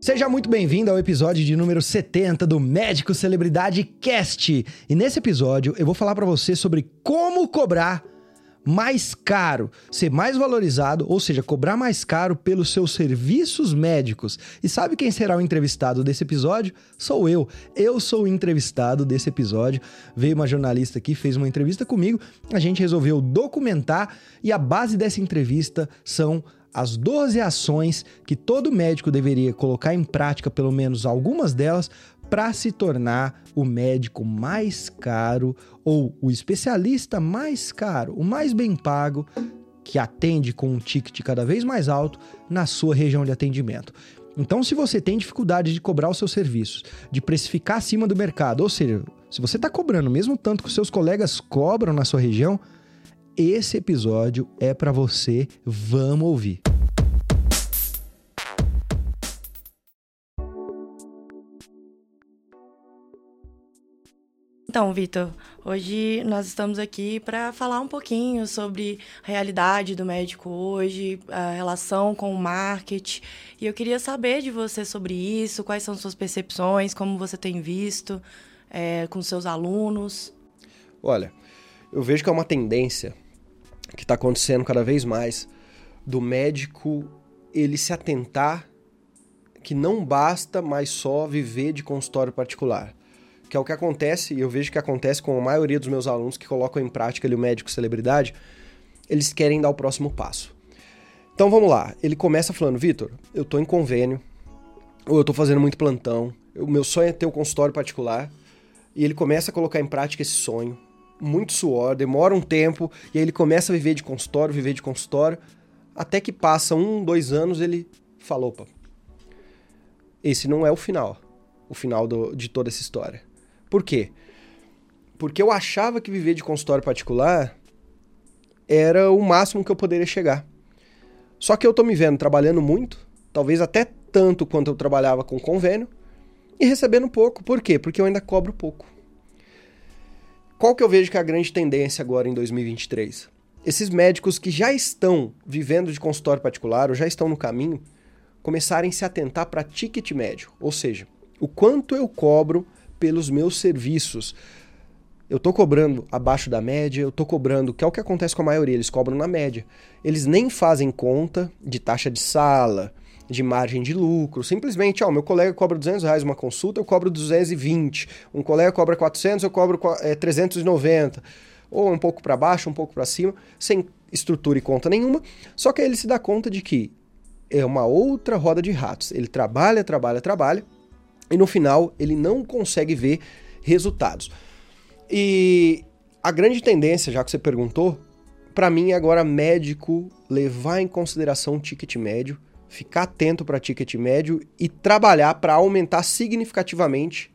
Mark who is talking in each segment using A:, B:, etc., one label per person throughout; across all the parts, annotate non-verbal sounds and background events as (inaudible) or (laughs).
A: Seja muito bem-vindo ao episódio de número 70 do Médico Celebridade Cast. E nesse episódio eu vou falar para você sobre como cobrar mais caro, ser mais valorizado, ou seja, cobrar mais caro pelos seus serviços médicos. E sabe quem será o entrevistado desse episódio? Sou eu. Eu sou o entrevistado desse episódio. Veio uma jornalista aqui, fez uma entrevista comigo, a gente resolveu documentar e a base dessa entrevista são as 12 ações que todo médico deveria colocar em prática, pelo menos algumas delas, para se tornar o médico mais caro ou o especialista mais caro, o mais bem pago, que atende com um ticket cada vez mais alto na sua região de atendimento. Então, se você tem dificuldade de cobrar os seus serviços, de precificar acima do mercado, ou seja, se você está cobrando mesmo tanto que os seus colegas cobram na sua região, esse episódio é para você. Vamos ouvir.
B: Então, Vitor, hoje nós estamos aqui para falar um pouquinho sobre a realidade do médico hoje, a relação com o marketing. E eu queria saber de você sobre isso, quais são suas percepções, como você tem visto é, com seus alunos.
C: Olha, eu vejo que é uma tendência que está acontecendo cada vez mais do médico ele se atentar que não basta mais só viver de consultório particular que é o que acontece, e eu vejo que acontece com a maioria dos meus alunos que colocam em prática ali, o médico celebridade, eles querem dar o próximo passo. Então vamos lá, ele começa falando, Vitor, eu tô em convênio, ou eu tô fazendo muito plantão, o meu sonho é ter um consultório particular, e ele começa a colocar em prática esse sonho, muito suor, demora um tempo, e aí ele começa a viver de consultório, viver de consultório, até que passa um, dois anos, ele fala, opa, esse não é o final, o final do, de toda essa história. Por quê? Porque eu achava que viver de consultório particular era o máximo que eu poderia chegar. Só que eu tô me vendo trabalhando muito, talvez até tanto quanto eu trabalhava com convênio, e recebendo pouco. Por quê? Porque eu ainda cobro pouco. Qual que eu vejo que é a grande tendência agora em 2023? Esses médicos que já estão vivendo de consultório particular ou já estão no caminho, começarem a se atentar para ticket médio, ou seja, o quanto eu cobro pelos meus serviços. Eu estou cobrando abaixo da média, eu estou cobrando, que é o que acontece com a maioria, eles cobram na média. Eles nem fazem conta de taxa de sala, de margem de lucro. Simplesmente, ó, meu colega cobra 200 reais uma consulta, eu cobro 220. Um colega cobra 400, eu cobro é, 390. Ou um pouco para baixo, um pouco para cima, sem estrutura e conta nenhuma. Só que aí ele se dá conta de que é uma outra roda de ratos. Ele trabalha, trabalha, trabalha, e no final ele não consegue ver resultados. E a grande tendência, já que você perguntou, para mim é agora médico levar em consideração o ticket médio, ficar atento para ticket médio e trabalhar para aumentar significativamente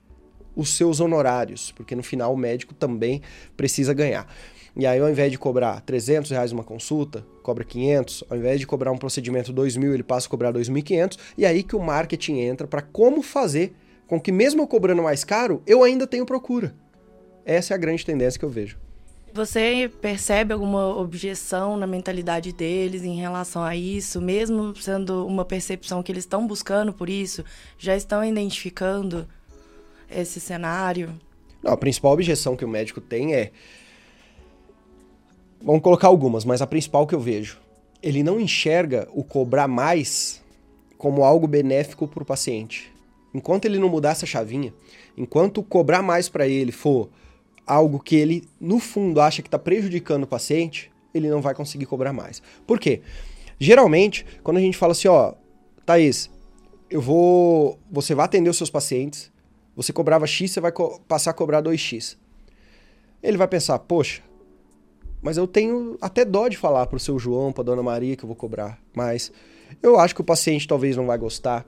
C: os seus honorários, porque no final o médico também precisa ganhar. E aí, ao invés de cobrar 300 reais uma consulta, cobra 500. Ao invés de cobrar um procedimento 2 mil, ele passa a cobrar 2.500. E aí que o marketing entra para como fazer com que mesmo eu cobrando mais caro, eu ainda tenho procura. Essa é a grande tendência que eu vejo.
B: Você percebe alguma objeção na mentalidade deles em relação a isso, mesmo sendo uma percepção que eles estão buscando por isso? Já estão identificando esse cenário?
C: Não, a principal objeção que o médico tem é. Vamos colocar algumas, mas a principal que eu vejo. Ele não enxerga o cobrar mais como algo benéfico para o paciente. Enquanto ele não mudar essa chavinha, enquanto cobrar mais para ele for algo que ele, no fundo, acha que está prejudicando o paciente, ele não vai conseguir cobrar mais. Por quê? Geralmente, quando a gente fala assim, ó, Thaís, eu vou. Você vai atender os seus pacientes, você cobrava X, você vai passar a cobrar 2X. Ele vai pensar, poxa, mas eu tenho até dó de falar pro seu João, pra dona Maria que eu vou cobrar mais. Eu acho que o paciente talvez não vai gostar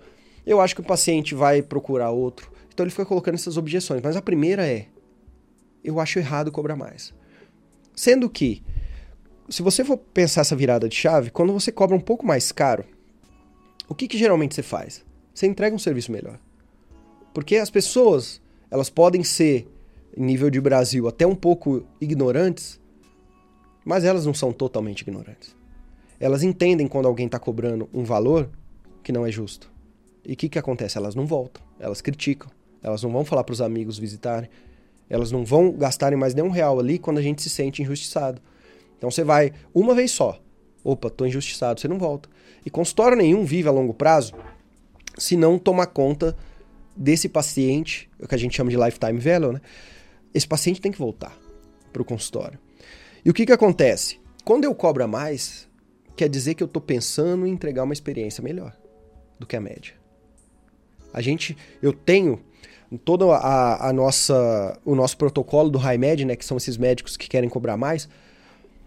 C: eu acho que o paciente vai procurar outro. Então ele fica colocando essas objeções. Mas a primeira é: eu acho errado cobrar mais. Sendo que, se você for pensar essa virada de chave, quando você cobra um pouco mais caro, o que, que geralmente você faz? Você entrega um serviço melhor. Porque as pessoas, elas podem ser, em nível de Brasil, até um pouco ignorantes, mas elas não são totalmente ignorantes. Elas entendem quando alguém está cobrando um valor que não é justo E o que, que acontece? Elas não voltam, elas criticam, elas não vão falar para os amigos visitarem, elas não vão gastarem mais nenhum real ali quando a gente se sente injustiçado. Então você vai uma vez só. Opa, tô injustiçado, você não volta. E consultório nenhum vive a longo prazo se não tomar conta desse paciente, o que a gente chama de lifetime value, né? Esse paciente tem que voltar para o consultório. E o que, que acontece? Quando eu cobro a mais, quer dizer que eu estou pensando em entregar uma experiência melhor do que a média. A gente, eu tenho todo a, a nossa, o nosso protocolo do high med, né, que são esses médicos que querem cobrar mais.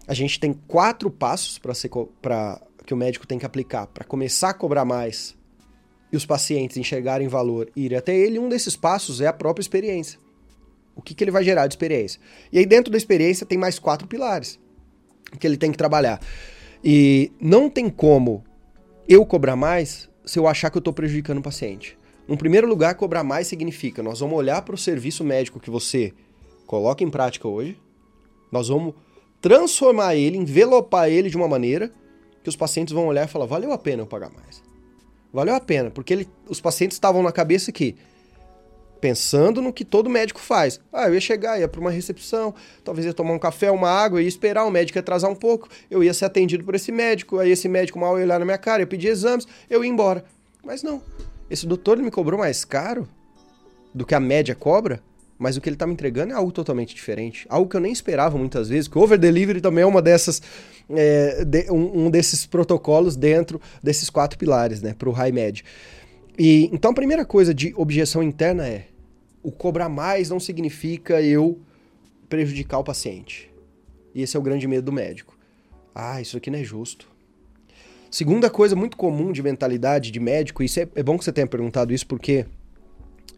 C: A gente tem quatro passos para que o médico tem que aplicar para começar a cobrar mais e os pacientes enxergarem valor e ir até ele. Um desses passos é a própria experiência. O que, que ele vai gerar de experiência? E aí dentro da experiência tem mais quatro pilares que ele tem que trabalhar. E não tem como eu cobrar mais se eu achar que eu estou prejudicando o paciente. No primeiro lugar, cobrar mais significa nós vamos olhar para o serviço médico que você coloca em prática hoje, nós vamos transformar ele, envelopar ele de uma maneira que os pacientes vão olhar e falar: valeu a pena eu pagar mais. Valeu a pena, porque ele, os pacientes estavam na cabeça que pensando no que todo médico faz. Ah, eu ia chegar, ia para uma recepção, talvez ia tomar um café, uma água, ia esperar, o médico ia atrasar um pouco, eu ia ser atendido por esse médico, aí esse médico mal ia olhar na minha cara, ia pedir exames, eu ia embora. Mas não. Esse doutor ele me cobrou mais caro do que a média cobra, mas o que ele está me entregando é algo totalmente diferente. Algo que eu nem esperava muitas vezes, que o over delivery também é uma dessas é, de, um, um, desses protocolos dentro desses quatro pilares, né, para o high med. E então a primeira coisa de objeção interna é o cobrar mais não significa eu prejudicar o paciente. E esse é o grande medo do médico. Ah, isso aqui não é justo. Segunda coisa muito comum de mentalidade de médico, isso é, é bom que você tenha perguntado isso, porque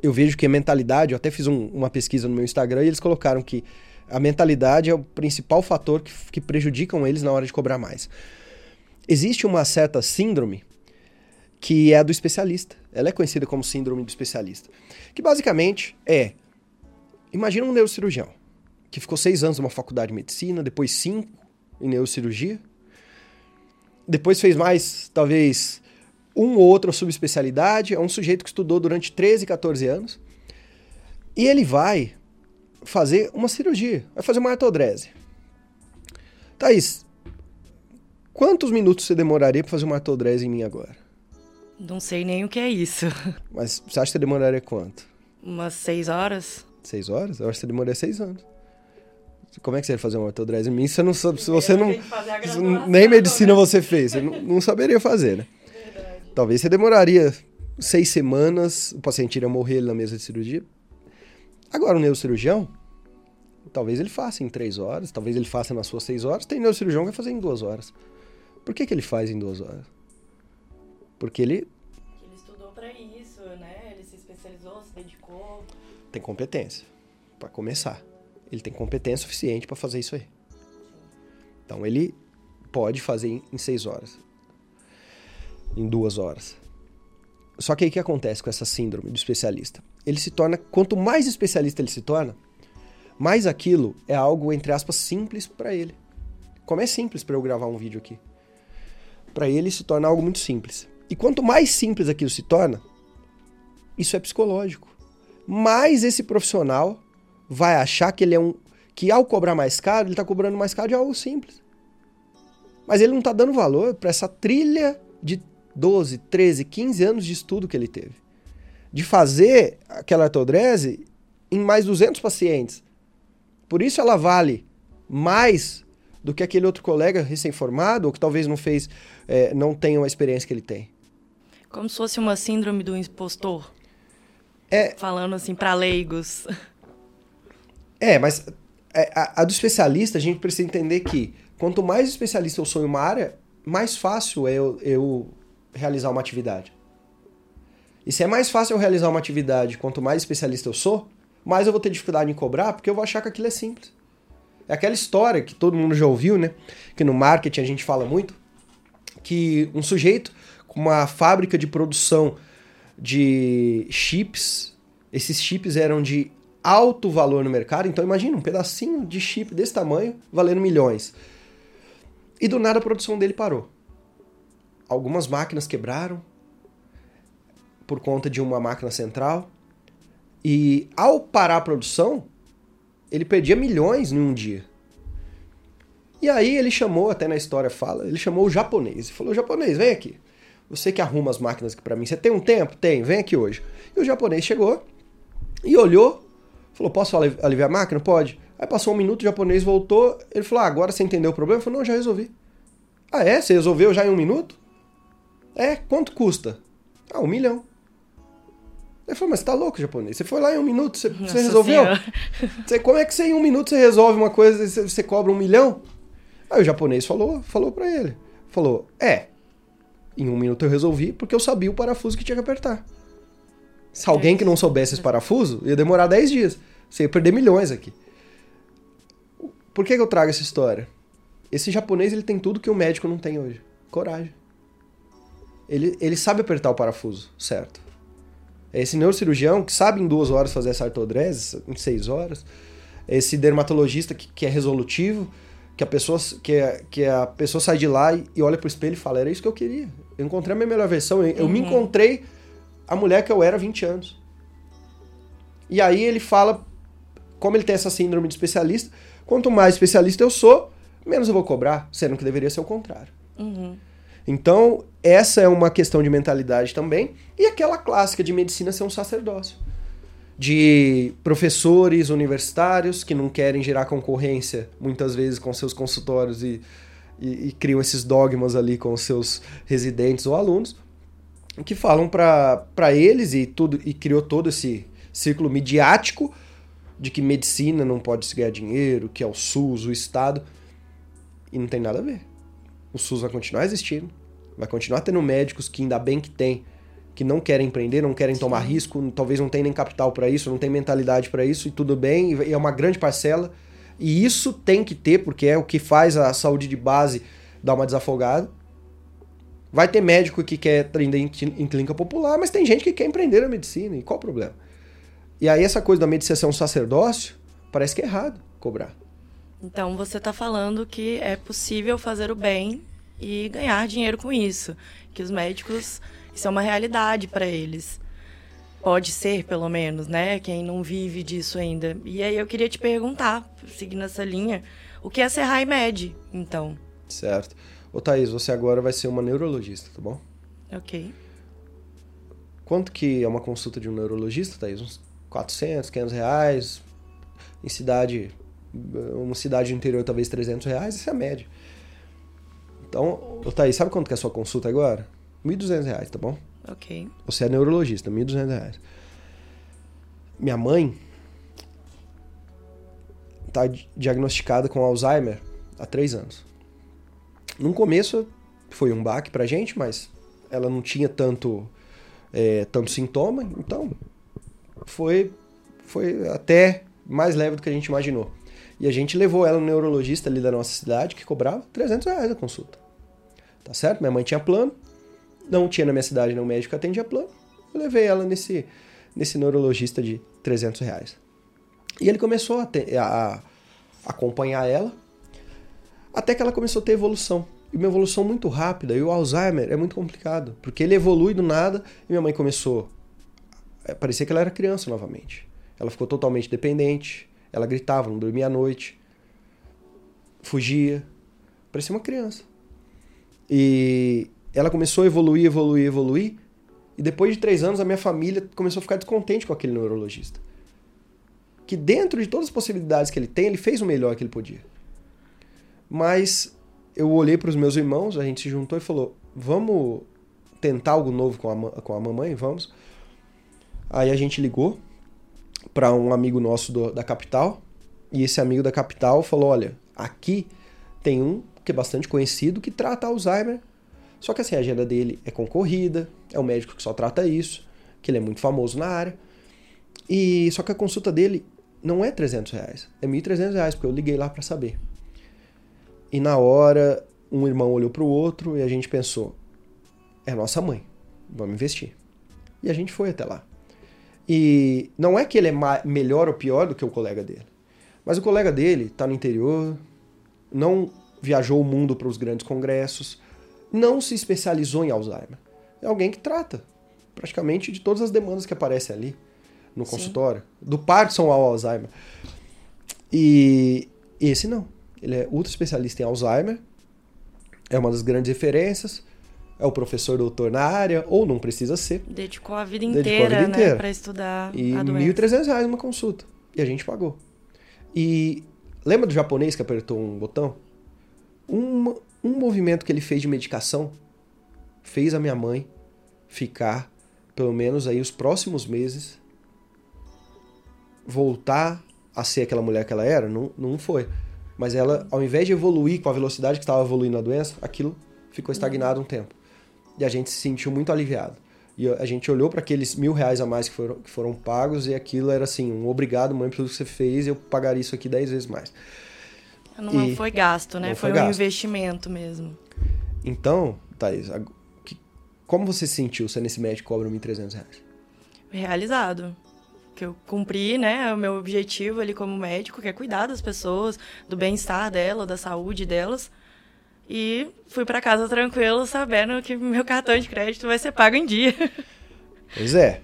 C: eu vejo que a mentalidade, eu até fiz um, uma pesquisa no meu Instagram e eles colocaram que a mentalidade é o principal fator que, que prejudicam eles na hora de cobrar mais. Existe uma certa síndrome que é a do especialista. Ela é conhecida como síndrome do especialista. Que basicamente é: imagina um neurocirurgião que ficou seis anos numa faculdade de medicina, depois cinco em neurocirurgia, depois fez mais, talvez, um ou outra subespecialidade. É um sujeito que estudou durante 13, 14 anos. E ele vai fazer uma cirurgia, vai fazer uma artrodrese. Thaís, quantos minutos você demoraria para fazer uma artrodrese em mim agora?
B: Não sei nem o que é isso.
C: Mas você acha que você demoraria quanto?
B: Umas seis horas.
C: Seis horas? Eu acho que você demoraria seis anos. Como é que você ia fazer uma artrodrese em mim? Você não sabe, se você não. Nem medicina você fez, você não, não saberia fazer, né? Verdade. Talvez você demoraria seis semanas, o paciente iria morrer na mesa de cirurgia. Agora, o neurocirurgião, talvez ele faça em três horas, talvez ele faça nas suas seis horas. Tem neurocirurgião que vai fazer em duas horas. Por que, que ele faz em duas horas? Porque ele.
B: Ele estudou para isso, né? Ele se especializou, se dedicou.
C: Tem competência, para começar. Ele tem competência suficiente para fazer isso aí. Então ele pode fazer em seis horas, em duas horas. Só que aí o que acontece com essa síndrome do especialista? Ele se torna, quanto mais especialista ele se torna, mais aquilo é algo, entre aspas, simples para ele. Como é simples para eu gravar um vídeo aqui? Para ele se torna algo muito simples. E quanto mais simples aquilo se torna, isso é psicológico. Mais esse profissional vai achar que ele é um. que ao cobrar mais caro, ele está cobrando mais caro de algo simples. Mas ele não está dando valor para essa trilha de 12, 13, 15 anos de estudo que ele teve. De fazer aquela artrodrese em mais 200 pacientes. Por isso ela vale mais do que aquele outro colega recém-formado, ou que talvez não fez, é, não tenha a experiência que ele tem.
B: Como se fosse uma síndrome do impostor.
C: É.
B: Falando assim para leigos.
C: É, mas é, a, a, do especialista, a gente precisa entender que quanto mais especialista eu sou em uma área, mais fácil é eu, eu realizar uma atividade. E se é mais fácil eu realizar uma atividade quanto mais especialista eu sou, mais eu vou ter dificuldade em cobrar, porque eu vou achar que aquilo é simples. É aquela história que todo mundo já ouviu, né? Que no marketing a gente fala muito, que um sujeito uma fábrica de produção de chips. Esses chips eram de alto valor no mercado, então imagina um pedacinho de chip desse tamanho valendo milhões. E do nada a produção dele parou. Algumas máquinas quebraram. por conta de uma máquina central. E ao parar a produção, ele perdia milhões em um dia. E aí ele chamou, até na história fala, ele chamou o japonês e falou: japonês, vem aqui. Você que arruma as máquinas aqui para mim, você tem um tempo? Tem, vem aqui hoje. E o japonês chegou e olhou, falou: posso aliviar a máquina? Pode. Aí passou um minuto, o japonês voltou, ele falou: ah, agora você entendeu o problema? Eu falei: não, já resolvi. Ah, é? Você resolveu já em um minuto? É, quanto custa? Ah, um milhão. Ele falou, mas você tá louco, japonês? Você foi lá em um minuto, você, você resolveu? (laughs) Você, como é que você em um minuto você resolve uma coisa e você, você cobra um milhão? Aí o japonês falou, falou para ele. Falou, é, em um minuto eu resolvi porque eu sabia o parafuso que tinha que apertar. Se alguém que não soubesse esse parafuso, ia demorar 10 dias. Você ia perder milhões aqui. Por que, que eu trago essa história? Esse japonês ele tem tudo que o médico não tem hoje. Coragem. Ele, ele sabe apertar o parafuso, certo? É esse neurocirurgião que sabe em duas horas fazer essa artrodrese, em seis horas. É esse dermatologista que, que é resolutivo, que a pessoa que, a, que a pessoa sai de lá e, e olha pro espelho e fala, era isso que eu queria. Eu encontrei a minha melhor versão, eu, uhum. eu me uhum. encontrei a mulher que eu era há 20 anos. E aí ele fala, como ele tem essa síndrome de especialista, quanto mais especialista eu sou, menos eu vou cobrar, sendo que deveria ser o contrário.
B: Uhum.
C: Então, essa é uma questão de mentalidade também. E aquela clássica de medicina ser um sacerdócio. De professores universitários que não querem gerar concorrência, muitas vezes, com seus consultórios e, e, e criam esses dogmas ali com seus residentes ou alunos, que falam para eles e tudo e criou todo esse círculo midiático de que medicina não pode se ganhar dinheiro, que é o SUS, o Estado. E não tem nada a ver. O SUS vai continuar existindo, vai continuar tendo médicos que ainda bem que tem, que não querem empreender, não querem Sim. tomar risco, talvez não tenham nem capital para isso, não tem mentalidade para isso, e tudo bem, e é uma grande parcela. E isso tem que ter, porque é o que faz a saúde de base dar uma desafogada. Vai ter médico que quer empreender em clínica popular, mas tem gente que quer empreender na medicina, e qual o problema? E aí essa coisa da medicina ser um sacerdócio, parece que é errado cobrar.
B: Então você está falando que é possível fazer o bem e ganhar dinheiro com isso, que os médicos isso é uma realidade para eles. Pode ser, pelo menos, né? Quem não vive disso ainda. E aí eu queria te perguntar, seguindo essa linha, o que é ser high med, então?
C: Certo. Ô Thaís, você agora vai ser uma neurologista, tá bom?
B: Ok.
C: Quanto que é uma consulta de um neurologista, Thaís? Uns 400, 500 reais. Em cidade uma cidade interior talvez 300 reais, essa é a média. Então, Thaís, sabe quanto que é a sua consulta agora? 1.200 reais, tá bom?
B: Ok.
C: Você é neurologista, 1.200 reais. Minha mãe tá diagnosticada com Alzheimer há três anos. No começo foi um baque pra gente, mas ela não tinha tanto, é, tanto sintoma, então foi, foi até mais leve do que a gente imaginou. E a gente levou ela no neurologista ali da nossa cidade, que cobrava 300 reais a consulta. Tá certo? Minha mãe tinha plano, não tinha na minha cidade nenhum médico que atendia plano. Eu levei ela nesse, nesse neurologista de 300 reais. E ele começou a, ter, a, a acompanhar ela, até que ela começou a ter evolução. E uma evolução muito rápida. E o Alzheimer é muito complicado, porque ele evolui do nada e minha mãe começou. É, parecia que ela era criança novamente. Ela ficou totalmente dependente, ela gritava, não dormia à noite, fugia, parecia uma criança. E ela começou a evoluir, evoluir, evoluir. E depois de três anos, a minha família começou a ficar descontente com aquele neurologista. Que dentro de todas as possibilidades que ele tem, ele fez o melhor que ele podia. Mas eu olhei para os meus irmãos, a gente se juntou e falou: vamos tentar algo novo com a, com a mamãe? Vamos. Aí a gente ligou para um amigo nosso do, da capital. E esse amigo da capital falou: olha, aqui tem um que é bastante conhecido que trata Alzheimer. Só que assim, a agenda dele é concorrida, é um médico que só trata isso, que ele é muito famoso na área. E só que a consulta dele não é 300 reais, é 1.300 reais, porque eu liguei lá para saber. E na hora, um irmão olhou para o outro e a gente pensou: é nossa mãe, vamos investir. E a gente foi até lá. E não é que ele é melhor ou pior do que o colega dele. Mas o colega dele está no interior, não viajou o mundo para os grandes congressos, não se especializou em Alzheimer. É alguém que trata. praticamente de todas as demandas que aparecem ali no Sim. consultório. Do Parkinson ao Alzheimer. E esse não. Ele é ultra especialista em Alzheimer, é uma das grandes referências, é o professor doutor na área, ou não precisa ser.
B: Dedicou a vida inteira, a vida inteira. né, para estudar
C: e
B: a
C: doença. E R$ 1.300 uma consulta. E a gente pagou. E lembra do japonês que apertou um botão? Um, um movimento que ele fez de medicação fez a minha mãe ficar, pelo menos aí, os próximos meses, voltar a ser aquela mulher que ela era? Não, não foi. Mas ela, ao invés de evoluir com a velocidade que estava evoluindo a doença, aquilo ficou estagnado um tempo. E a gente se sentiu muito aliviado. E a gente olhou para aqueles mil reais a mais que foram, que foram pagos e aquilo era assim, um obrigado, mãe, pelo que você fez, eu pagaria isso aqui dez vezes mais.
B: Não e foi gasto, né? Foi, foi gasto. um investimento mesmo.
C: Então, Thaís, como você se sentiu se nesse médico cobra 1.300 reais?
B: Realizado. Que eu cumpri, né, o meu objetivo ali como médico, que é cuidar das pessoas, do bem-estar dela, da saúde delas. E fui para casa tranquilo, sabendo que meu cartão de crédito vai ser pago em dia. (laughs)
C: Pois é.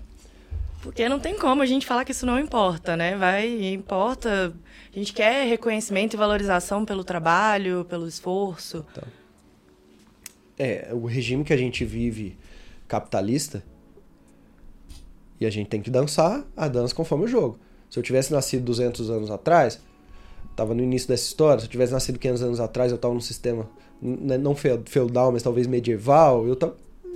B: Porque não tem como a gente falar que isso não importa, né? Vai, importa. A gente quer reconhecimento e valorização pelo trabalho, pelo esforço. Então,
C: é, o regime que a gente vive capitalista, e a gente tem que dançar a dança conforme o jogo. Se eu tivesse nascido 200 anos atrás, estava no início dessa história, se eu tivesse nascido 500 anos atrás, eu estava num sistema né, não feudal, mas talvez medieval, eu,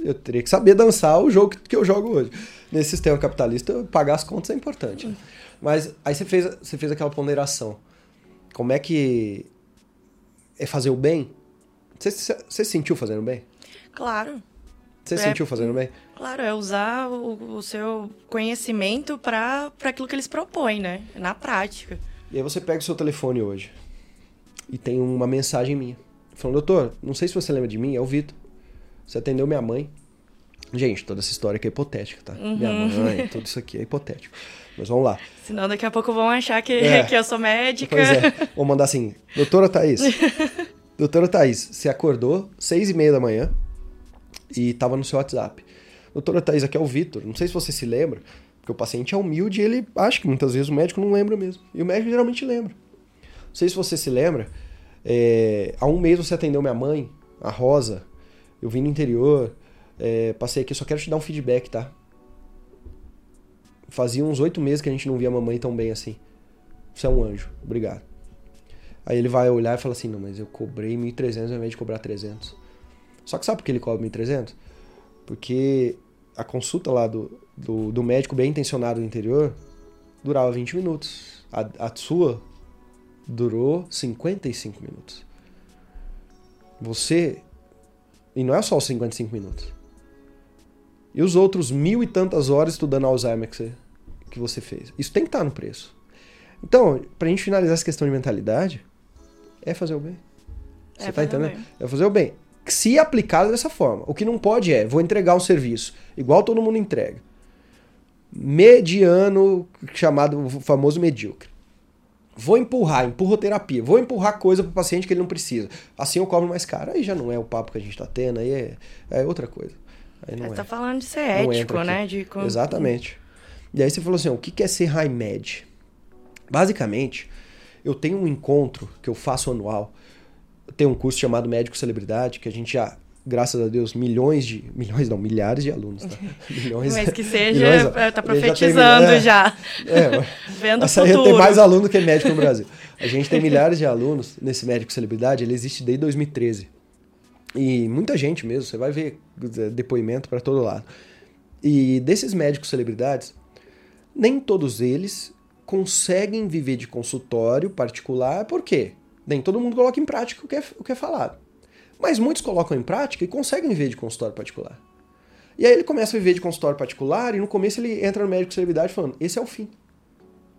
C: eu teria que saber dançar o jogo que eu jogo hoje. Nesse sistema capitalista, pagar as contas é importante. Né? Mas aí você fez, você fez aquela ponderação. Como é que é fazer o bem? Você, você sentiu fazendo bem?
B: Claro.
C: Você é, sentiu fazendo bem?
B: Claro, é usar o, o seu conhecimento para aquilo que eles propõem, né? Na prática.
C: E aí você pega o seu telefone hoje e tem uma mensagem minha. Falando, doutor, não sei se você lembra de mim, é o Vitor. Você atendeu minha mãe. Gente, toda essa história aqui é hipotética, tá? Uhum. Minha mãe, tudo isso aqui é hipotético. Mas vamos lá.
B: Senão daqui a pouco vão achar que, é. que eu sou médica.
C: Pois é. (laughs) Vou mandar assim, doutora Thaís. doutora Thaís, você acordou seis e meia da manhã e tava no seu WhatsApp. Doutora Thaís, aqui é o Vitor. Não sei se você se lembra, porque o paciente é humilde e ele acha que muitas vezes o médico não lembra mesmo. E o médico geralmente lembra. Não sei se você se lembra, é, há um mês você atendeu minha mãe, a Rosa. Eu vim no interior, é, passei aqui, só quero te dar um feedback, tá? Fazia uns oito meses que a gente não via a mamãe tão bem assim. Você é um anjo, obrigado. Aí ele vai olhar e fala assim: Não, mas eu cobrei 1.300 ao invés de cobrar 300. Só que sabe por que ele cobra 1.300? Porque a consulta lá do, do, do, médico bem intencionado no interior durava 20 minutos. A, a sua durou 55 minutos. Você. E não é só os 55 minutos. E os outros mil e tantas horas estudando Alzheimer que você, que você fez. Isso tem que estar no preço. Então, pra gente finalizar essa questão de mentalidade, é fazer o bem. Você é tá entendendo? É fazer o bem. Se aplicado dessa forma. O que não pode é, vou entregar um serviço, igual todo mundo entrega. Mediano, chamado famoso medíocre. Vou empurrar, empurroterapia. Vou empurrar coisa para o paciente que ele não precisa. Assim eu cobro mais caro. Aí já não é o papo que a gente está tendo, aí é, é outra coisa. Aí não
B: você
C: é.
B: tá falando de ser ético, né? De...
C: Exatamente. E aí você falou assim, o que é ser high med? Basicamente, eu tenho um encontro que eu faço anual. Tenho um curso chamado Médico Celebridade, que a gente já graças a Deus, milhões de. Milhões não, milhares de alunos, tá? (laughs)
B: Milhões. Mas que seja, milhões, é, tá profetizando já. É, (laughs) é,
C: Vendo o futuro. Tem mais aluno que médico no Brasil. A gente tem milhares de alunos nesse médico celebridade, ele existe desde 2013. E muita gente mesmo, você vai ver é, depoimento para todo lado. E desses médicos celebridades, nem todos eles conseguem viver de consultório particular, por quê? Nem todo mundo coloca em prática o que é, o que é falado. Mas muitos colocam em prática e conseguem viver de consultório particular. E aí ele começa a viver de consultório particular e no começo ele entra no médico de celebridade falando: esse é o fim.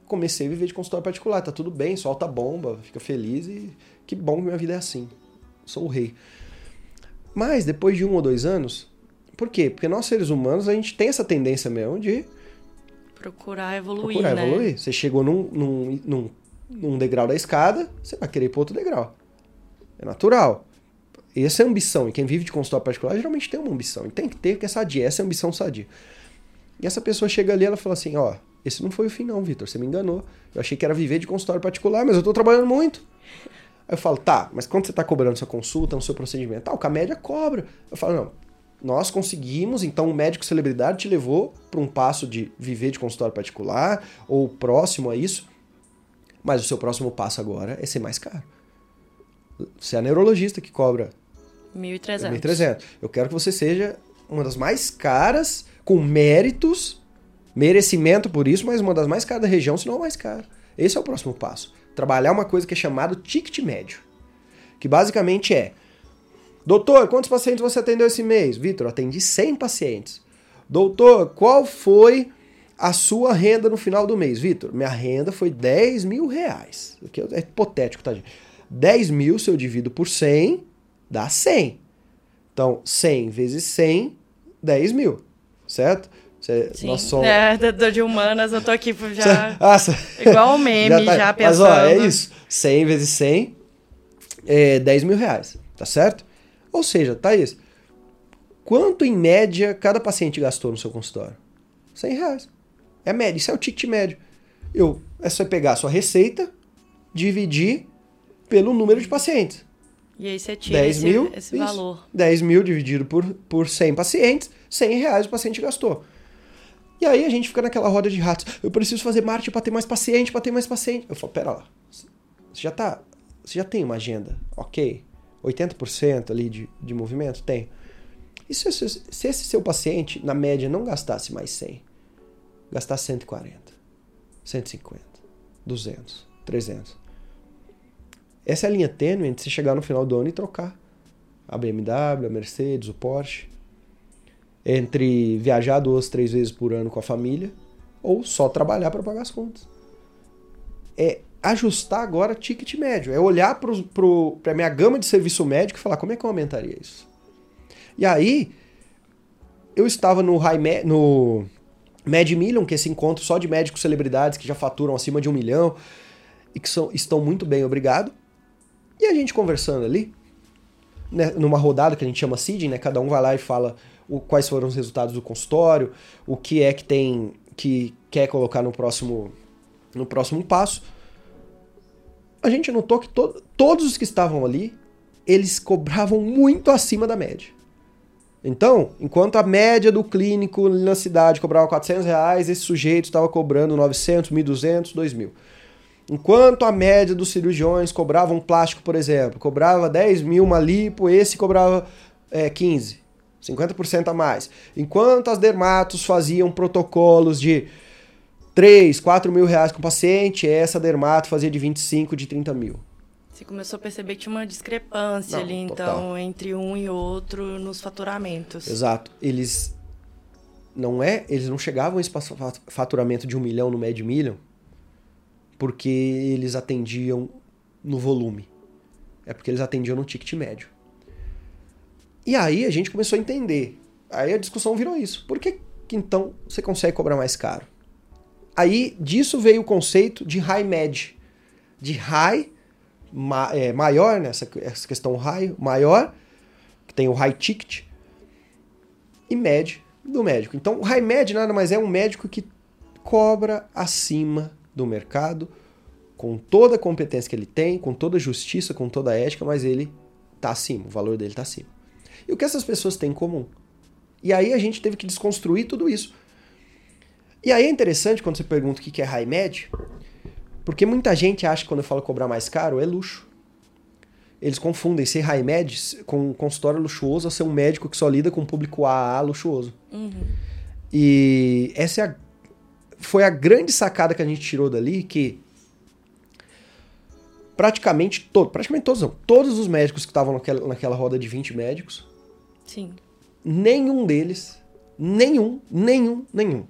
C: Comecei a viver de consultório particular, tá tudo bem, solta a bomba, fica feliz e que bom que minha vida é assim. Sou o rei. Mas depois de um ou dois anos, por quê? Porque nós seres humanos a gente tem essa tendência mesmo de
B: procurar evoluir.
C: Procurar
B: né?
C: evoluir. Você chegou num, num, num, num degrau da escada, você vai querer ir para outro degrau. É natural. Essa é a ambição. E quem vive de consultório particular geralmente tem uma ambição. E tem que ter, que é sadia. Essa é a ambição sadia. E essa pessoa chega ali ela fala assim: ó, esse não foi o fim, não, Vitor. Você me enganou. Eu achei que era viver de consultório particular, mas eu tô trabalhando muito. Aí eu falo, tá, mas quando você está cobrando sua consulta, no seu procedimento, tal, que a média cobra. Eu falo, não, nós conseguimos, então o médico celebridade te levou para um passo de viver de consultório particular ou próximo a isso, mas o seu próximo passo agora é ser mais caro. Você é a neurologista que cobra
B: 1.300.
C: 1.300. Eu quero que você seja uma das mais caras, com méritos, merecimento por isso, mas uma das mais caras da região, se não a mais cara. Esse é o próximo passo. Trabalhar uma coisa que é chamado ticket médio. Que basicamente é: Doutor, quantos pacientes você atendeu esse mês? Vitor, atendi 100 pacientes. Doutor, qual foi a sua renda no final do mês? Vitor, minha renda foi 10 mil reais. Aqui é hipotético, tá, gente? 10 mil, se eu divido por 100, dá 100. Então, 100 vezes 100, 10 mil, certo?
B: Cê, Sim. Nós somos... É, de humanas, eu tô aqui já.
C: Nossa. (laughs)
B: Igual (laughs) o meme, já, tá... já pensando. Mas, ó,
C: é isso. 100 vezes 100 é 10 mil reais, tá certo? Ou seja, Thaís, quanto em média cada paciente gastou no seu consultório? 100 reais. É a média, isso é o ticket médio. Eu, é só pegar a sua receita, dividir pelo número de pacientes.
B: E aí você tira 10 esse, mil, esse valor.
C: 10 mil dividido por, por 100 pacientes, 100 reais o paciente gastou. E aí a gente fica naquela roda de ratos. Eu preciso fazer marketing para ter mais paciente, para ter mais paciente. Eu falo, pera lá. Você já tá, você já tem uma agenda, ok? 80% ali de, de movimento? Tem. E se, se, se esse seu paciente, na média, não gastasse mais 100, gastasse 140, 150, 200, 300? Essa é a linha tênue entre você chegar no final do ano e trocar a BMW, a Mercedes, o Porsche entre viajar duas, três vezes por ano com a família ou só trabalhar para pagar as contas. É ajustar agora ticket médio, é olhar para a minha gama de serviço médico e falar como é que eu aumentaria isso. E aí, eu estava no, high, no Mad Million, que é esse encontro só de médicos celebridades que já faturam acima de um milhão e que são, estão muito bem, obrigado. E a gente conversando ali, né, numa rodada que a gente chama seeding, né, cada um vai lá e fala o, quais foram os resultados do consultório, o que é que tem que quer colocar no próximo no próximo passo. A gente notou que to, todos os que estavam ali, eles cobravam muito acima da média. Então, enquanto a média do clínico na cidade cobrava 400 reais, esse sujeito estava cobrando 900, 1.200, 2.000. Enquanto a média dos cirurgiões cobrava um plástico, por exemplo, cobrava 10 mil uma lipo, esse cobrava é, 15. 50% a mais. Enquanto as dermatos faziam protocolos de 3, 4 mil reais com o paciente, essa dermato fazia de 25, de 30 mil.
B: Você começou a perceber que tinha uma discrepância Não, ali, total. então, entre um e outro nos faturamentos.
C: Exato. Eles não é, eles não chegavam a esse faturamento de um milhão no Mad Million porque eles atendiam no volume. É porque eles atendiam no ticket médio. E aí a gente começou a entender. Aí a discussão virou isso. Por que, que então você consegue cobrar mais caro? Aí disso veio o conceito de high med. De high, ma é, maior, né? essa, essa questão high, maior, que tem o high ticket, e med do médico. Então, o high med nada mais é um médico que cobra acima do mercado, com toda a competência que ele tem, com toda a justiça, com toda a ética, mas ele está acima, o valor dele está acima. E o que essas pessoas têm em comum? E aí a gente teve que desconstruir tudo isso. E aí é interessante quando você pergunta o que é high med, porque muita gente acha que quando eu falo cobrar mais caro é luxo. Eles confundem ser high med com um consultório luxuoso a ser um médico que só lida com público AA luxuoso. Uhum. E essa é a, foi a grande sacada que a gente tirou dali, que praticamente, todo, praticamente todos, não, todos os médicos que estavam naquela, naquela roda de 20 médicos
B: Sim.
C: Nenhum deles, nenhum, nenhum, nenhum,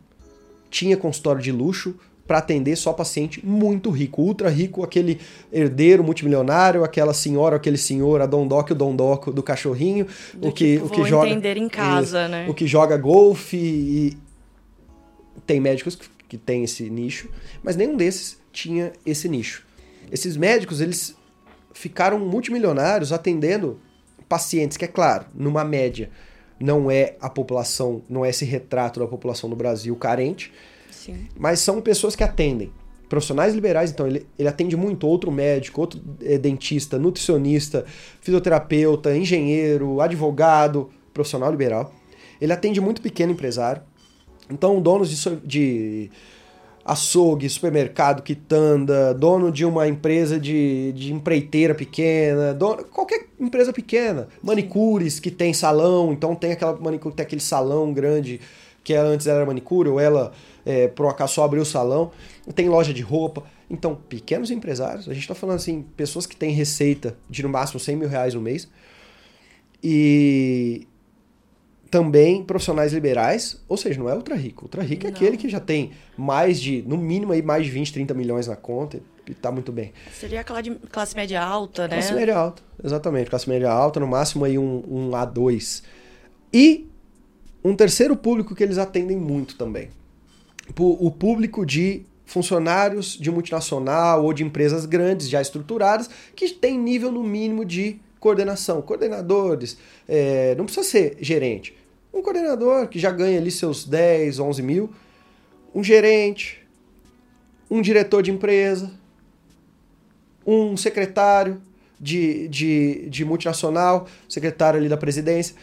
C: tinha consultório de luxo para atender só paciente muito rico, ultra rico, aquele herdeiro multimilionário, aquela senhora, aquele senhor, a dondoca o dondoco do cachorrinho, do o que tipo, o que joga
B: entender em casa, né?
C: O que joga golfe e tem médicos que, que tem esse nicho, mas nenhum desses tinha esse nicho. Esses médicos, eles ficaram multimilionários atendendo pacientes, que é claro, numa média, não é a população, não é esse retrato da população do Brasil carente,
B: Sim.
C: mas são pessoas que atendem. Profissionais liberais, então, ele, ele atende muito outro médico, outro é, dentista, nutricionista, fisioterapeuta, engenheiro, advogado, profissional liberal. Ele atende muito pequeno empresário. Então, donos de, de açougue, supermercado, quitanda, dono de uma empresa de, de empreiteira pequena, dono, qualquer empresa pequena, manicures que tem salão, então tem aquela manicure, tem aquele salão grande que antes era manicure, ou ela é, por um acaso só abriu o salão, tem loja de roupa. Então, pequenos empresários, a gente está falando assim, pessoas que têm receita de no máximo 100 mil reais no mês, e também profissionais liberais, ou seja, não é ultra rico. Ultra rico é
B: Não.
C: aquele que já tem mais de, no mínimo aí, mais de 20, 30 milhões na conta e tá muito bem.
B: Seria aquela de classe média alta, né?
C: Classe média alta, exatamente. Classe média alta, no máximo aí um, um A2. E um terceiro público que eles atendem muito também. O público de funcionários de multinacional ou de empresas grandes já estruturadas que tem nível no mínimo de coordenação. Coordenadores, é, não precisa ser gerente. Um coordenador que já ganha ali seus 10, 11 mil. Um gerente, um diretor de empresa, um secretário de, de, de multinacional, secretário ali da presidência.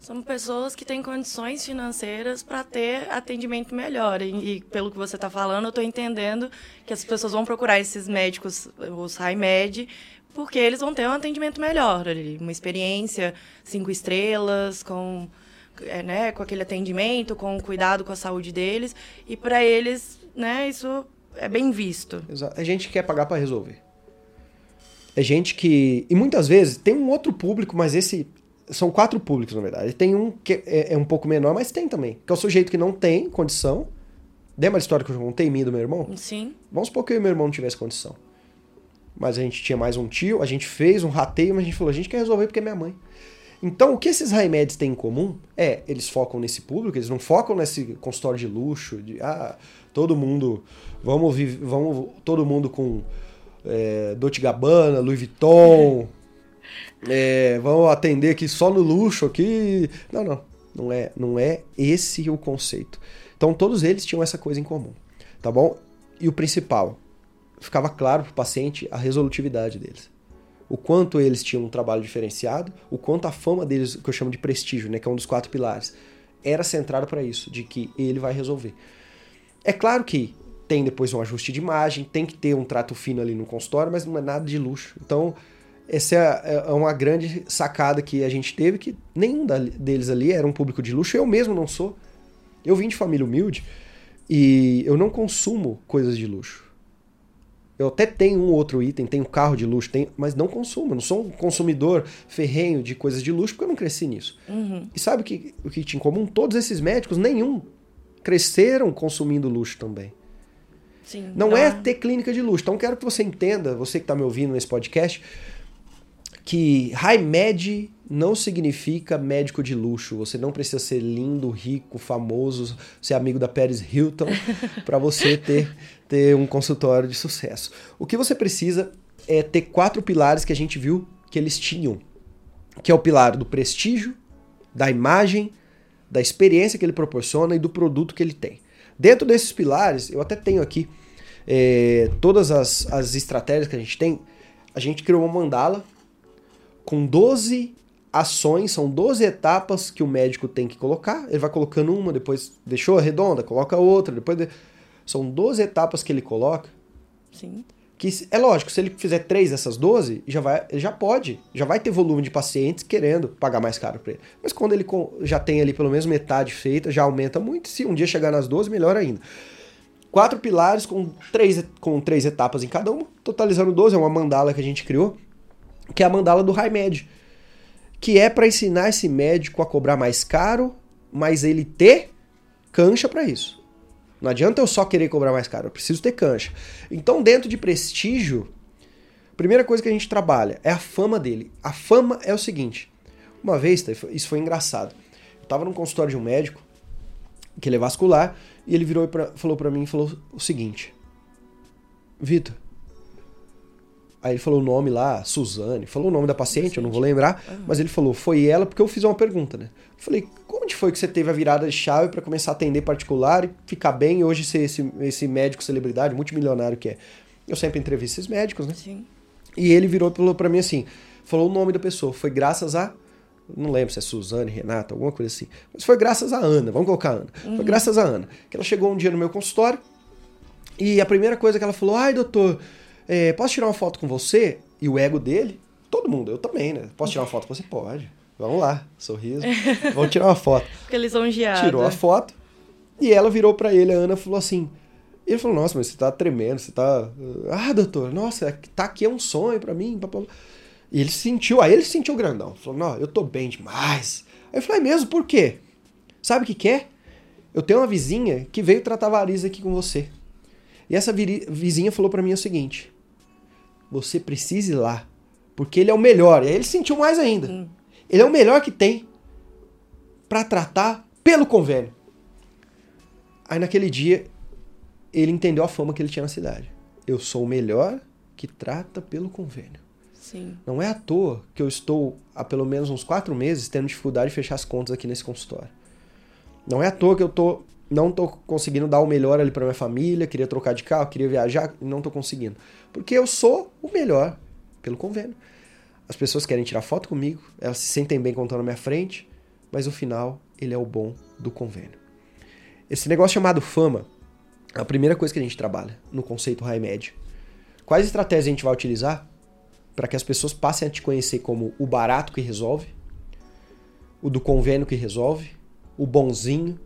B: São pessoas que têm condições financeiras para ter atendimento melhor. E, e pelo que você está falando, eu estou entendendo que as pessoas vão procurar esses médicos, os high-med, porque eles vão ter um atendimento melhor uma experiência cinco estrelas, com, é, né, com aquele atendimento, com cuidado com a saúde deles. E para eles, né, isso é bem visto.
C: Exa- É gente que quer pagar para resolver. É gente que. E muitas vezes tem um outro público, mas esse. São quatro públicos, na verdade. Tem um que é, é um pouco menor, mas tem também. Que é o sujeito que não tem condição. Lembra a história que eu contei minha do meu irmão?
B: Sim,
C: Vamos supor que eu e meu irmão não tivesse condição. Mas a gente tinha mais um tio, a gente fez um rateio, mas a gente falou, a gente quer resolver porque é minha mãe. Então, o que esses remédios têm em comum é, eles focam nesse público, eles não focam nesse consultório de luxo, de, ah, todo mundo, vamos, viver, vamos todo mundo com é, Dolce Gabbana, Louis Vuitton, é, vamos atender aqui só no luxo aqui. Não, não, não é, não é esse o conceito. Então, todos eles tinham essa coisa em comum, tá bom? E o principal, ficava claro para o paciente a resolutividade deles. O quanto eles tinham um trabalho diferenciado, o quanto a fama deles, que eu chamo de prestígio, né, que é um dos quatro pilares, era centrado para isso, de que ele vai resolver. É claro que tem depois um ajuste de imagem, tem que ter um trato fino ali no consultório, mas não é nada de luxo. Então, essa é é uma grande sacada que a gente teve, que nenhum deles ali era um público de luxo. Eu mesmo não sou. Eu vim de família humilde e eu não consumo coisas de luxo. Eu até tenho um outro item, tenho carro de luxo, tenho, mas não consumo. Eu não sou um consumidor ferrenho de coisas de luxo porque eu não cresci nisso. E sabe o que, o que tinha em comum? Todos esses médicos, nenhum, cresceram consumindo luxo também.
B: sim.
C: Não é
B: Ah,
C: ter clínica de luxo. Então quero que você entenda, você que está me ouvindo nesse podcast, que high med não significa médico de luxo. Você não precisa ser lindo, rico, famoso, ser amigo da Paris Hilton (laughs) para você ter, ter um consultório de sucesso. O que você precisa é ter quatro pilares que a gente viu que eles tinham, que é o pilar do prestígio, da imagem, da experiência que ele proporciona e do produto que ele tem. Dentro desses pilares, eu até tenho aqui é, todas as, as estratégias que a gente tem. A gente criou uma mandala com 12 ações, são 12 etapas que o médico tem que colocar. Ele vai colocando uma, depois deixou a redonda, coloca outra, depois. de- São 12 etapas que ele coloca.
B: Sim.
C: Que é lógico, se ele fizer três dessas 12, já vai, já pode, já vai ter volume de pacientes querendo pagar mais caro para ele. Mas quando ele já tem ali pelo menos metade feita, já aumenta muito. Se um dia chegar nas 12, melhor ainda. Quatro pilares com três, com três etapas em cada uma, totalizando 12, é uma mandala que a gente criou, que é a mandala do High Med, que é para ensinar esse médico a cobrar mais caro, mas ele ter cancha para isso. Não adianta eu só querer cobrar mais caro, eu preciso ter cancha. Então, dentro de prestígio, a primeira coisa que a gente trabalha é a fama dele. A fama é o seguinte: uma vez, isso foi engraçado. Eu tava num consultório de um médico, que ele é vascular, e ele virou e pra, falou para mim falou o seguinte: Vitor, Aí ele falou o nome lá, Suzane, falou o nome da paciente, eu não vou lembrar, mas ele falou, foi ela, porque eu fiz uma pergunta, né? Eu falei, onde foi que você teve a virada de chave para começar a atender particular e ficar bem e hoje ser esse, esse médico celebridade, multimilionário que é? Eu sempre entrevisto esses médicos, né?
B: Sim.
C: E ele virou falou para mim assim, falou o nome da pessoa, foi graças a não lembro se é Suzane, Renata, alguma coisa assim. Mas foi graças a Ana, vamos colocar a Ana. Uhum. Foi graças a Ana. Que ela chegou um dia no meu consultório e a primeira coisa que ela falou, ai doutor, é, posso tirar uma foto com você? E o ego dele, todo mundo, eu também, né? Posso tirar uma foto com você? Pode. Vamos lá, sorriso. (laughs) Vamos tirar uma foto.
B: Eles são
C: Tirou a foto e ela virou para ele, a Ana falou assim, ele falou, nossa, mas você tá tremendo, você tá... Ah, doutor, nossa, tá aqui é um sonho para mim. E ele sentiu, aí ele sentiu grandão. Falou, não, eu tô bem demais. Aí eu falei, é mesmo, por quê? Sabe o que que é? Eu tenho uma vizinha que veio tratar variz aqui com você. E essa vizinha falou para mim o seguinte: você precisa ir lá, porque ele é o melhor. E aí ele sentiu mais ainda. Hum. Ele é o melhor que tem para tratar pelo convênio. Aí naquele dia ele entendeu a fama que ele tinha na cidade. Eu sou o melhor que trata pelo convênio.
B: Sim.
C: Não é à toa que eu estou há pelo menos uns quatro meses tendo dificuldade de fechar as contas aqui nesse consultório. Não é à toa que eu tô, não estou conseguindo dar o melhor ali para minha família, queria trocar de carro, queria viajar, não estou conseguindo. Porque eu sou o melhor pelo convênio. As pessoas querem tirar foto comigo, elas se sentem bem contando na minha frente, mas no final ele é o bom do convênio. Esse negócio chamado fama é a primeira coisa que a gente trabalha no conceito high médio. Quais estratégias a gente vai utilizar? para que as pessoas passem a te conhecer como o barato que resolve, o do convênio que resolve, o bonzinho,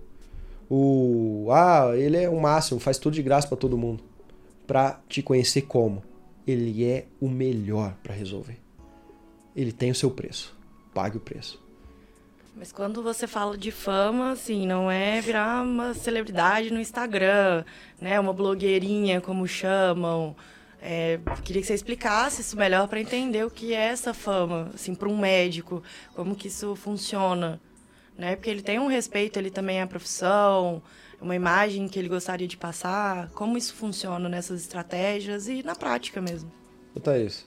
C: o ah, ele é o máximo, faz tudo de graça para todo mundo. Para te conhecer como ele é o melhor para resolver. Ele tem o seu preço. Pague o preço.
B: Mas quando você fala de fama, assim, não é virar uma celebridade no Instagram, né? Uma blogueirinha, como chamam, é, queria que você explicasse isso melhor para entender o que é essa fama, assim, para um médico, como que isso funciona, né? Porque ele tem um respeito, ele também é a profissão, uma imagem que ele gostaria de passar, como isso funciona nessas estratégias e na prática mesmo.
C: isso.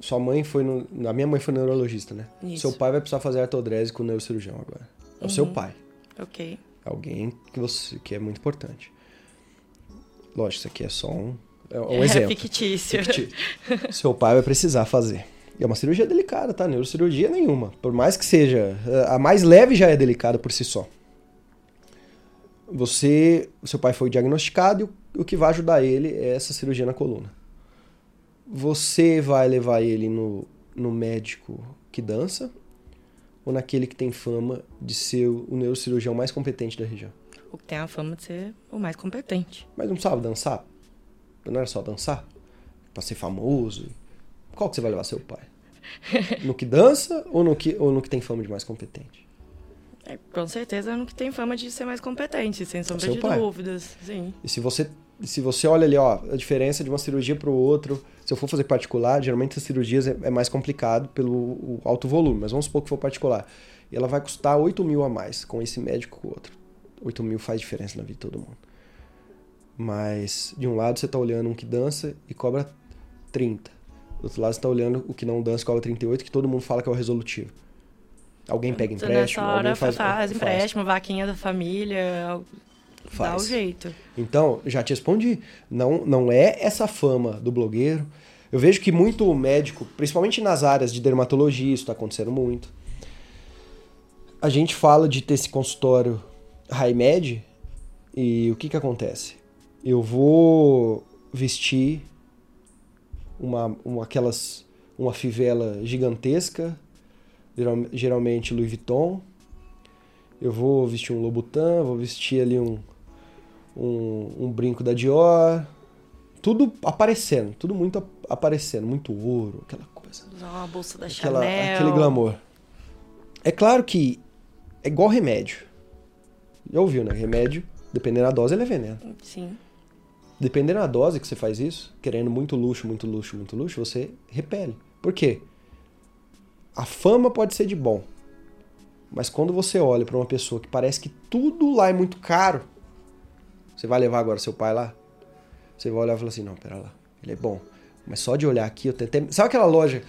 C: sua mãe foi no, a minha mãe foi neurologista, né? Isso. Seu pai vai precisar fazer artodrese com o neurocirurgião agora. É o uhum. seu pai.
B: Ok.
C: Alguém que você que é muito importante. Lógico, isso aqui é só um é um (laughs) é, exemplo.
B: Fictício. fictício.
C: Seu pai vai precisar fazer. E é uma cirurgia delicada, tá? Neurocirurgia nenhuma. Por mais que seja. A mais leve já é delicada por si só. Você. Seu pai foi diagnosticado e o que vai ajudar ele é essa cirurgia na coluna. Você vai levar ele no, no médico que dança ou naquele que tem fama de ser o neurocirurgião mais competente da região?
B: O que tem a fama de ser o mais competente.
C: Mas não sabe dançar? Não era só dançar? Pra ser famoso? Qual que você vai levar seu pai? No que dança ou no que, ou no que tem fama de mais competente?
B: É, com certeza no que tem fama de ser mais competente, sem sombra de pai. dúvidas. Sim.
C: E se você, se você olha ali, ó, a diferença de uma cirurgia para o outro, se eu for fazer particular, geralmente as cirurgias é, é mais complicado pelo alto volume, mas vamos supor que for particular. E ela vai custar 8 mil a mais com esse médico com o outro. 8 mil faz diferença na vida de todo mundo. Mas de um lado você está olhando um que dança e cobra 30. Do outro lado você está olhando o que não dança e cobra 38, que todo mundo fala que é o resolutivo. Alguém pega empréstimo,
B: hora
C: alguém faz,
B: faz empréstimo, faz. vaquinha da família, faz. dá o jeito.
C: Então, já te respondi. Não, não é essa fama do blogueiro. Eu vejo que muito médico, principalmente nas áreas de dermatologia, isso está acontecendo muito. A gente fala de ter esse consultório high-med e o que que acontece? eu vou vestir uma, uma aquelas uma fivela gigantesca, geralmente Louis Vuitton. Eu vou vestir um Louboutin, vou vestir ali um, um, um brinco da Dior. Tudo aparecendo, tudo muito aparecendo, muito ouro, aquela coisa.
B: Usar uma bolsa da aquela, Chanel.
C: Aquele glamour. É claro que é igual remédio. Já ouviu, né? Remédio, dependendo da dose, ele é veneno.
B: Sim.
C: Dependendo da dose que você faz isso, querendo muito luxo, muito luxo, muito luxo, você repele. Por quê? A fama pode ser de bom, mas quando você olha para uma pessoa que parece que tudo lá é muito caro, você vai levar agora seu pai lá? Você vai olhar e falar assim: não, pera lá, ele é bom. Mas só de olhar aqui, eu tenho até... Sabe aquela loja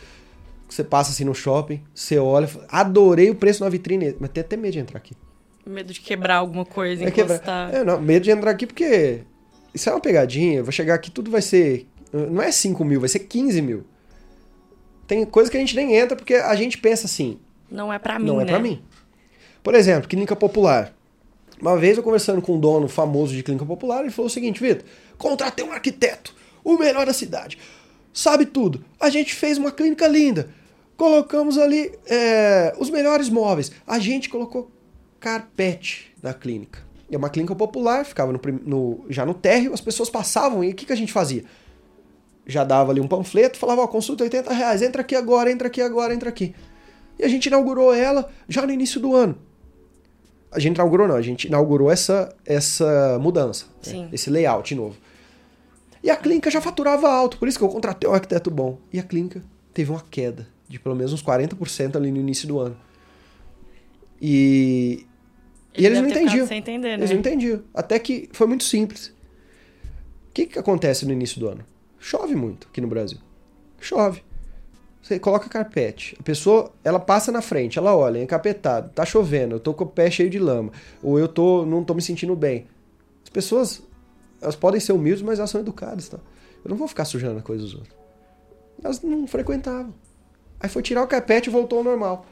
C: que você passa assim no shopping, você olha, fala, adorei o preço na vitrine, mas tem até medo de entrar aqui.
B: Medo de quebrar alguma coisa,
C: É
B: encostar.
C: quebrar. É, não, medo de entrar aqui porque isso é uma pegadinha. Eu vou chegar aqui, tudo vai ser. Não é 5 mil, vai ser 15 mil. Tem coisa que a gente nem entra porque a gente pensa assim,
B: Não é pra mim,
C: não é
B: né?
C: pra mim. Por exemplo, clínica popular. Uma vez eu conversando com um dono famoso de clínica popular, ele falou o seguinte, Vitor, contratei um arquiteto, o melhor da cidade, sabe tudo. A gente fez uma clínica linda, colocamos ali é, os melhores móveis. A gente colocou carpete na clínica. É uma clínica popular, ficava no no- já no térreo, as pessoas passavam e o que, que a gente fazia? Já dava ali um panfleto, falava, ó, consulta 80 reais, entra aqui agora, entra aqui agora, entra aqui. E a gente inaugurou ela já no início do ano. A gente inaugurou não, a gente inaugurou essa, essa mudança, né? Esse layout novo. E a clínica já faturava alto, por isso que eu contratei um arquiteto bom. E a clínica teve uma queda de pelo menos uns 40% ali no início do ano. E, e
B: Ele
C: eles
B: deve
C: não entendiam.
B: Entender, né?
C: Eles não entendiam. Até que foi muito simples. O que, que acontece no início do ano? Chove muito aqui no Brasil. Chove. Você coloca carpete. A pessoa, ela passa na frente, ela olha, é encapetado, tá chovendo, eu tô com o pé cheio de lama, ou eu tô, não tô me sentindo bem. As pessoas, elas podem ser humildes, mas elas são educadas, tá? Eu não vou ficar sujando a coisa dos outros. Elas não frequentavam. Aí foi tirar o carpete e voltou ao normal.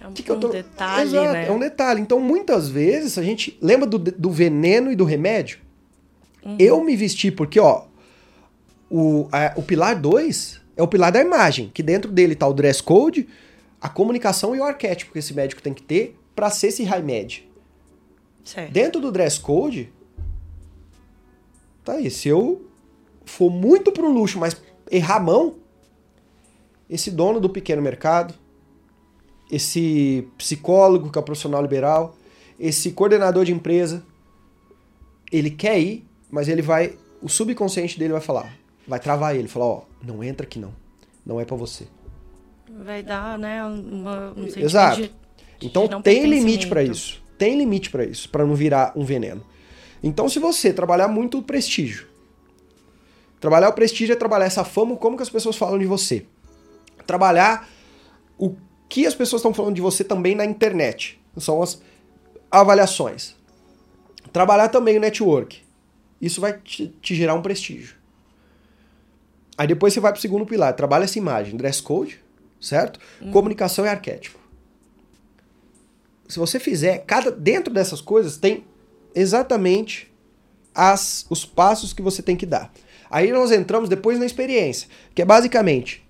B: É um,
C: Que que
B: um
C: tô-
B: detalhe,
C: Exato,
B: né?
C: É um detalhe. Então, muitas vezes, a gente lembra do, do veneno e do remédio?
B: Uhum.
C: Eu me vesti porque, ó, o, a- o pilar 2 é o pilar da imagem, que dentro dele tá o dress code, a comunicação e o arquétipo que esse médico tem que ter para ser esse high med.
B: Certo.
C: Dentro do dress code, tá aí, se eu for muito pro luxo, mas errar a mão, esse dono do pequeno mercado, esse psicólogo que é o profissional liberal, esse coordenador de empresa, ele quer ir, mas ele vai, o subconsciente dele vai falar, vai travar ele, falar, ó, não entra aqui não, não é pra você.
B: Vai dar, né, uma, um
C: Exato.
B: de-
C: Então
B: de
C: tem limite pra
B: pertencimento.
C: isso. Tem limite pra isso, pra não virar um veneno. Então se você trabalhar muito o prestígio, trabalhar o prestígio é trabalhar essa fama, como que as pessoas falam de você. Trabalhar o que as pessoas estão falando de você também na internet. São as avaliações. Trabalhar também o network. Isso vai te, te gerar um prestígio. Aí depois você vai pro segundo pilar. Trabalha essa imagem. Dress code, certo? Comunicação e arquétipo. Se você fizer, cada dentro dessas coisas tem exatamente as, os passos que você tem que dar. Aí nós entramos depois na experiência, que é basicamente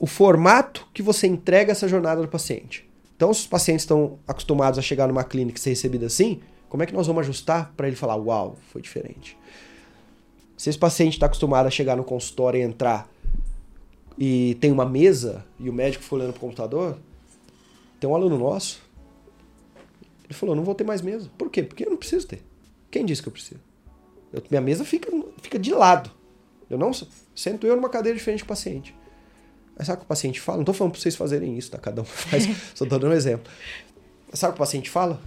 C: o formato que você entrega essa jornada do paciente. Então, se os pacientes estão acostumados a chegar numa clínica e ser recebido assim, como é que nós vamos ajustar para ele falar, uau, foi diferente? Se esse paciente está acostumado a chegar no consultório e entrar e tem uma mesa e o médico foi olhando pro computador, tem um aluno nosso, ele falou, não vou ter mais mesa. Por quê? Porque eu não preciso ter. Quem disse que eu preciso? Eu- minha mesa fica, fica de lado. Eu não sento eu numa cadeira diferente do paciente. Aí sabe o que o paciente fala? Não tô falando pra vocês fazerem isso, tá? Cada um (laughs) faz. só tô dando um exemplo. Sabe o que o paciente fala?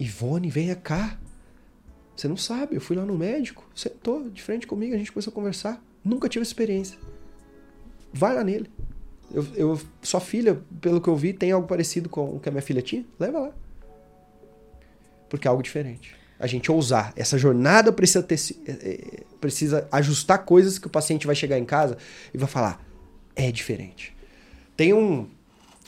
C: Ivone, venha cá. Você não sabe, eu fui lá no médico, sentou de frente comigo, a gente começou a conversar. Nunca tive experiência. Vai lá nele. Eu, eu- sua filha, pelo que eu vi, tem algo parecido com o que a minha filha tinha? Leva lá. Porque é algo diferente. A gente ousar. Essa jornada precisa ter, é, é, precisa ajustar coisas que o paciente vai chegar em casa e vai falar: é diferente. Tem um,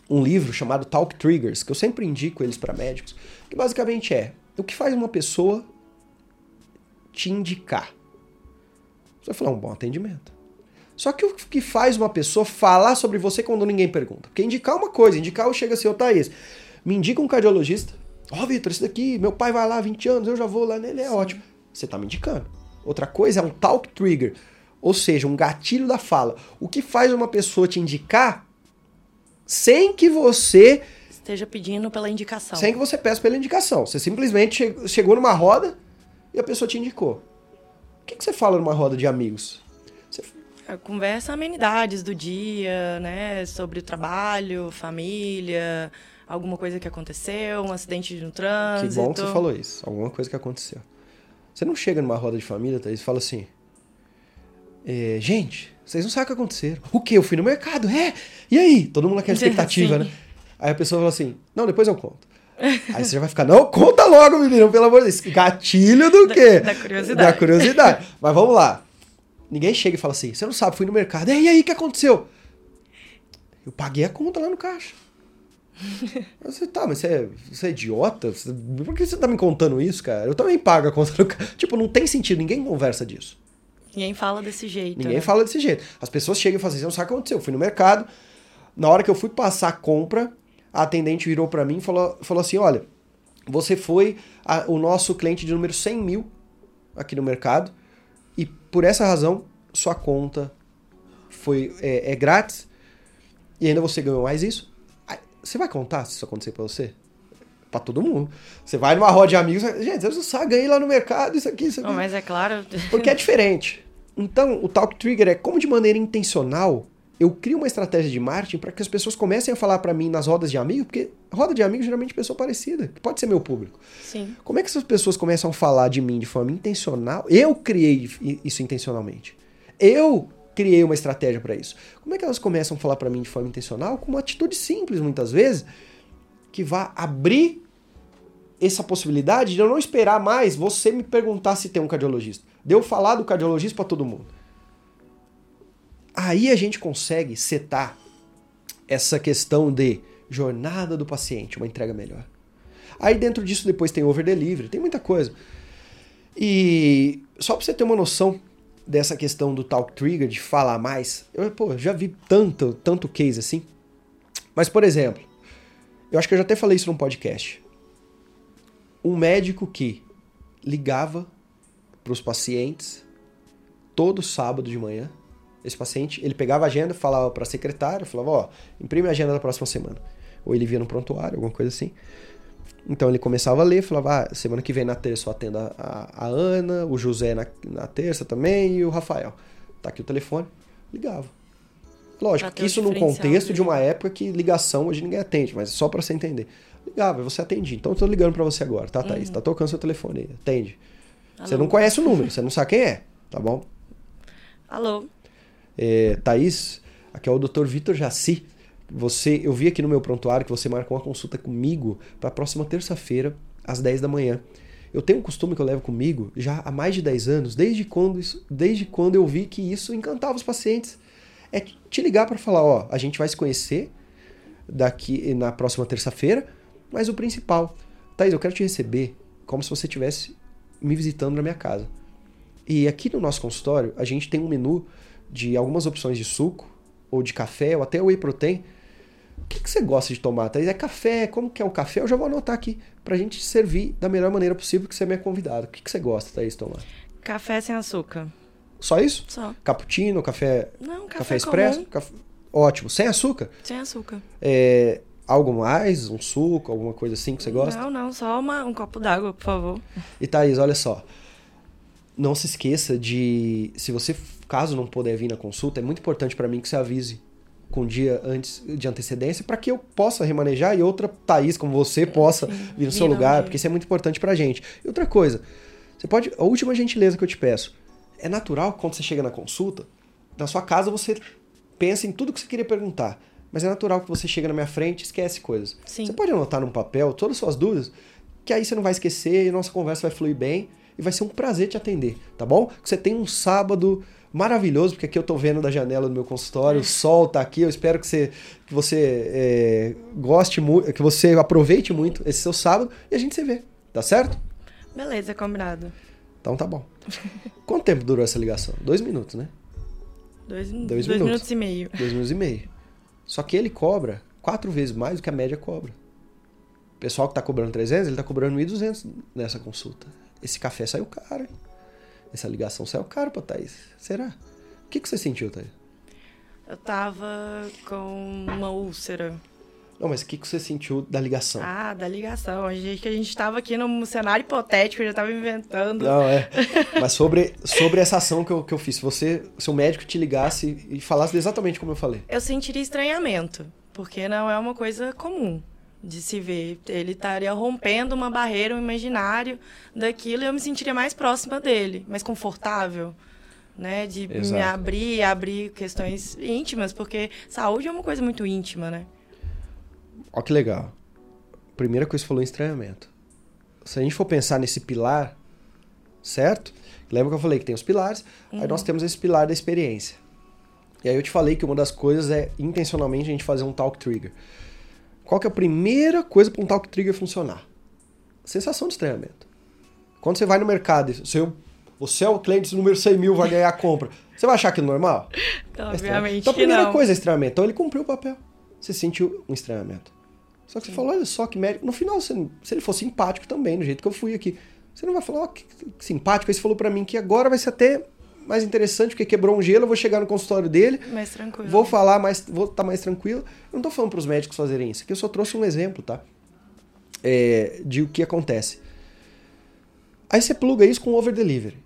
C: um livro chamado Talk Triggers, que eu sempre indico eles para médicos, que basicamente é o que faz uma pessoa te indicar. Você vai falar um bom atendimento. Só que o que faz uma pessoa falar sobre você quando ninguém pergunta? Porque indicar uma coisa, indicar eu chego assim, ô Thaís, me indica um cardiologista. Ó, oh, Vitor, esse daqui, meu pai vai lá há 20 anos, eu já vou lá nele, é ótimo. Você tá me indicando. Outra coisa é um talk trigger, ou seja, um gatilho da fala. O que faz uma pessoa te indicar sem que você
B: Esteja pedindo pela indicação.
C: sem que você peça pela indicação. Você simplesmente che- chegou numa roda e a pessoa te indicou. O que, que você fala numa roda de amigos? Você-
B: A conversa amenidades do dia, né? Sobre o trabalho, família, alguma coisa que aconteceu, um acidente no
C: Que
B: trânsito.
C: bom que você falou isso. Alguma coisa que aconteceu. Você não chega numa roda de família, Thaís, e fala assim: É, gente, vocês não sabem o que aconteceu. O quê? Eu fui no mercado, é? E aí? Todo mundo naquela (laughs) expectativa,
B: Sim.
C: né? Aí a pessoa fala assim: não, depois eu conto. Aí você já vai ficar, não, conta logo, menino, pelo amor de Deus. Gatilho do
B: Da-
C: quê?
B: da curiosidade.
C: Da curiosidade. Mas vamos lá. Ninguém chega e fala assim: você não sabe, fui no mercado. E aí, o que aconteceu? Eu paguei a conta lá no caixa. (laughs) Você tá, mas você é, você é idiota? Você- por que você tá me contando isso, cara? Eu também pago a conta do caixa. Tipo, não tem sentido, ninguém conversa disso.
B: Ninguém fala desse jeito.
C: Ninguém
B: né?
C: fala desse jeito. As pessoas chegam e falam assim: não sabe o que aconteceu. Eu fui no mercado, na hora que eu fui passar a compra, a atendente virou pra mim e falou, falou assim: olha, você foi a- o nosso cliente de número 100 mil aqui no mercado e por essa razão sua conta foi é, é grátis e ainda você ganhou mais isso. Você vai contar se isso acontecer pra você? Pra todo mundo. Você vai numa roda de amigos, gente, não sabe, ganhei lá no mercado, isso aqui, isso aqui.
B: Não, mas é claro.
C: Porque é diferente. Então, o Talk Trigger é como de maneira intencional eu crio uma estratégia de marketing para que as pessoas comecem a falar para mim nas rodas de amigos, porque roda de amigos geralmente é pessoa parecida, que pode ser meu público.
B: Sim.
C: Como é que essas pessoas começam a falar de mim de forma intencional? Eu criei isso intencionalmente. Eu criei uma estratégia para isso. Como é que elas começam a falar para mim de forma intencional? Com uma atitude simples, muitas vezes, que vá abrir essa possibilidade de eu não esperar mais você me perguntar se tem um cardiologista. De eu falar do cardiologista para todo mundo. Aí a gente consegue setar essa questão de jornada do paciente, uma entrega melhor. Aí dentro disso depois tem over delivery, tem muita coisa. E só para você ter uma noção dessa questão do talk trigger, de falar mais, eu pô, já vi tanto, tanto case assim. Mas por exemplo, eu acho que eu já até falei isso num podcast. Um médico que ligava para os pacientes todo sábado de manhã. Esse paciente, ele pegava a agenda, falava para a secretária, falava, ó, imprime a agenda da próxima semana. Ou ele via no prontuário, alguma coisa assim. Então ele começava a ler, falava, ah, semana que vem na terça eu atendo a, a, a Ana, o José na, na terça também e o Rafael. Tá aqui o telefone, ligava. Lógico que isso num contexto
B: dele.
C: de uma época que ligação hoje ninguém atende, mas só para você entender. Ligava, você atendia. Então eu tô ligando para você agora, tá, Thaís? Tá tocando seu telefone aí, atende. Você
B: Alô?
C: não conhece o número, você não sabe quem é, tá bom?
B: Alô?
C: É, Thaís, aqui é o Dr. Vitor Jaci. Você, eu vi aqui no meu prontuário que você marcou uma consulta comigo para a próxima terça-feira, às 10 da manhã. Eu tenho um costume que eu levo comigo já há mais de 10 anos, desde quando, isso, desde quando eu vi que isso encantava os pacientes. É te ligar para falar, ó, a gente vai se conhecer daqui na próxima terça-feira, mas o principal, Thaís, eu quero te receber como se você estivesse me visitando na minha casa. E aqui no nosso consultório, a gente tem um menu de algumas opções de suco, ou de café, ou até whey protein. O que, que você gosta de tomar, Thaís? É café? Como que é o café? Eu já vou anotar aqui pra gente servir da melhor maneira possível que você é minha convidada. O que, que você gosta, Thaís, de tomar?
B: Café sem açúcar.
C: Só isso?
B: Só.
C: Cappuccino, café,
B: Não,
C: café,
B: café,
C: expresso? Ótimo. Sem açúcar?
B: sem açúcar.
C: É, algo mais? Um suco? Alguma coisa assim que você gosta?
B: Não, não, só uma- um copo d'água, por favor.
C: E Thaís, olha só. Não se esqueça de. Se você, caso não puder vir na consulta, é muito importante para mim que você avise com um dia antes de antecedência para que eu possa remanejar e outra Thaís como você possa vir no seu lugar, porque isso é muito importante pra gente. E outra coisa, você pode. A última gentileza que eu te peço. É natural que quando você chega na consulta, na sua casa você pensa em tudo que você queria perguntar. Mas é natural que você chega na minha frente e esquece coisas.
B: Sim.
C: Você pode anotar num papel todas as suas dúvidas, que aí você não vai esquecer e a nossa conversa vai fluir bem e vai ser um prazer te atender, tá bom? Que você tenha um sábado maravilhoso, porque aqui eu tô vendo da janela do meu consultório, o sol tá aqui, eu espero que você, que você é, goste muito, que você aproveite muito esse seu sábado e a gente se vê, tá certo?
B: Beleza, combinado.
C: Então tá bom. Quanto tempo durou essa ligação? Dois minutos, né?
B: Dois,
C: Dois
B: dois,
C: minutos.
B: minutos. e meio.
C: Dois minutos e meio. Só que ele cobra quatro vezes mais do que a média cobra. O pessoal que tá cobrando 300, ele tá cobrando 1.200 nessa consulta. Esse café saiu caro? Essa ligação saiu caro pra Thaís. Será? O que, que você sentiu, Thaís?
B: Eu tava com uma úlcera.
C: Não, mas o que, que você sentiu da ligação?
B: Ah, da ligação. A gente, que a gente tava aqui num cenário hipotético, eu já tava inventando.
C: Não, é. (laughs) Mas sobre, sobre essa ação que eu, que eu fiz, se você, se o médico te ligasse e falasse exatamente como eu falei.
B: Eu sentiria estranhamento, porque não é uma coisa comum de se ver. Ele estaria rompendo uma barreira, um imaginário daquilo, e eu me sentiria mais próxima dele, mais confortável. né? De
C: Exato.
B: me abrir, abrir questões íntimas, porque saúde é uma coisa muito íntima, né?
C: Ó que legal. Primeira coisa que você falou em estranhamento. Se a gente for pensar nesse pilar, certo? Lembra que eu falei que tem os pilares, aí nós temos esse pilar da experiência. E aí eu te falei que uma das coisas é intencionalmente a gente fazer um talk trigger. Qual que é a primeira coisa para um talk trigger funcionar? Sensação de estranhamento. Quando você vai no mercado, e você, você é o cliente número 100 mil, vai ganhar a compra. Você vai achar aquilo normal? (laughs)
B: Então,
C: É
B: obviamente
C: Então a
B: que
C: primeira
B: não.
C: coisa é estranhamento. Então ele cumpriu o papel. Você sentiu um estranhamento. Só que você falou, olha só que médico. No final, se ele for simpático também, do jeito que eu fui aqui, você não vai falar, ó, que, que simpático. Aí você falou pra mim que agora vai ser até mais interessante, porque quebrou um gelo, eu vou chegar no consultório dele,
B: Mais tranquilo.
C: vou falar mais, vou estar mais tranquilo. Eu não tô falando pros médicos fazerem isso, aqui eu só trouxe um exemplo, tá? É, de o que acontece. Aí você pluga isso com over delivery.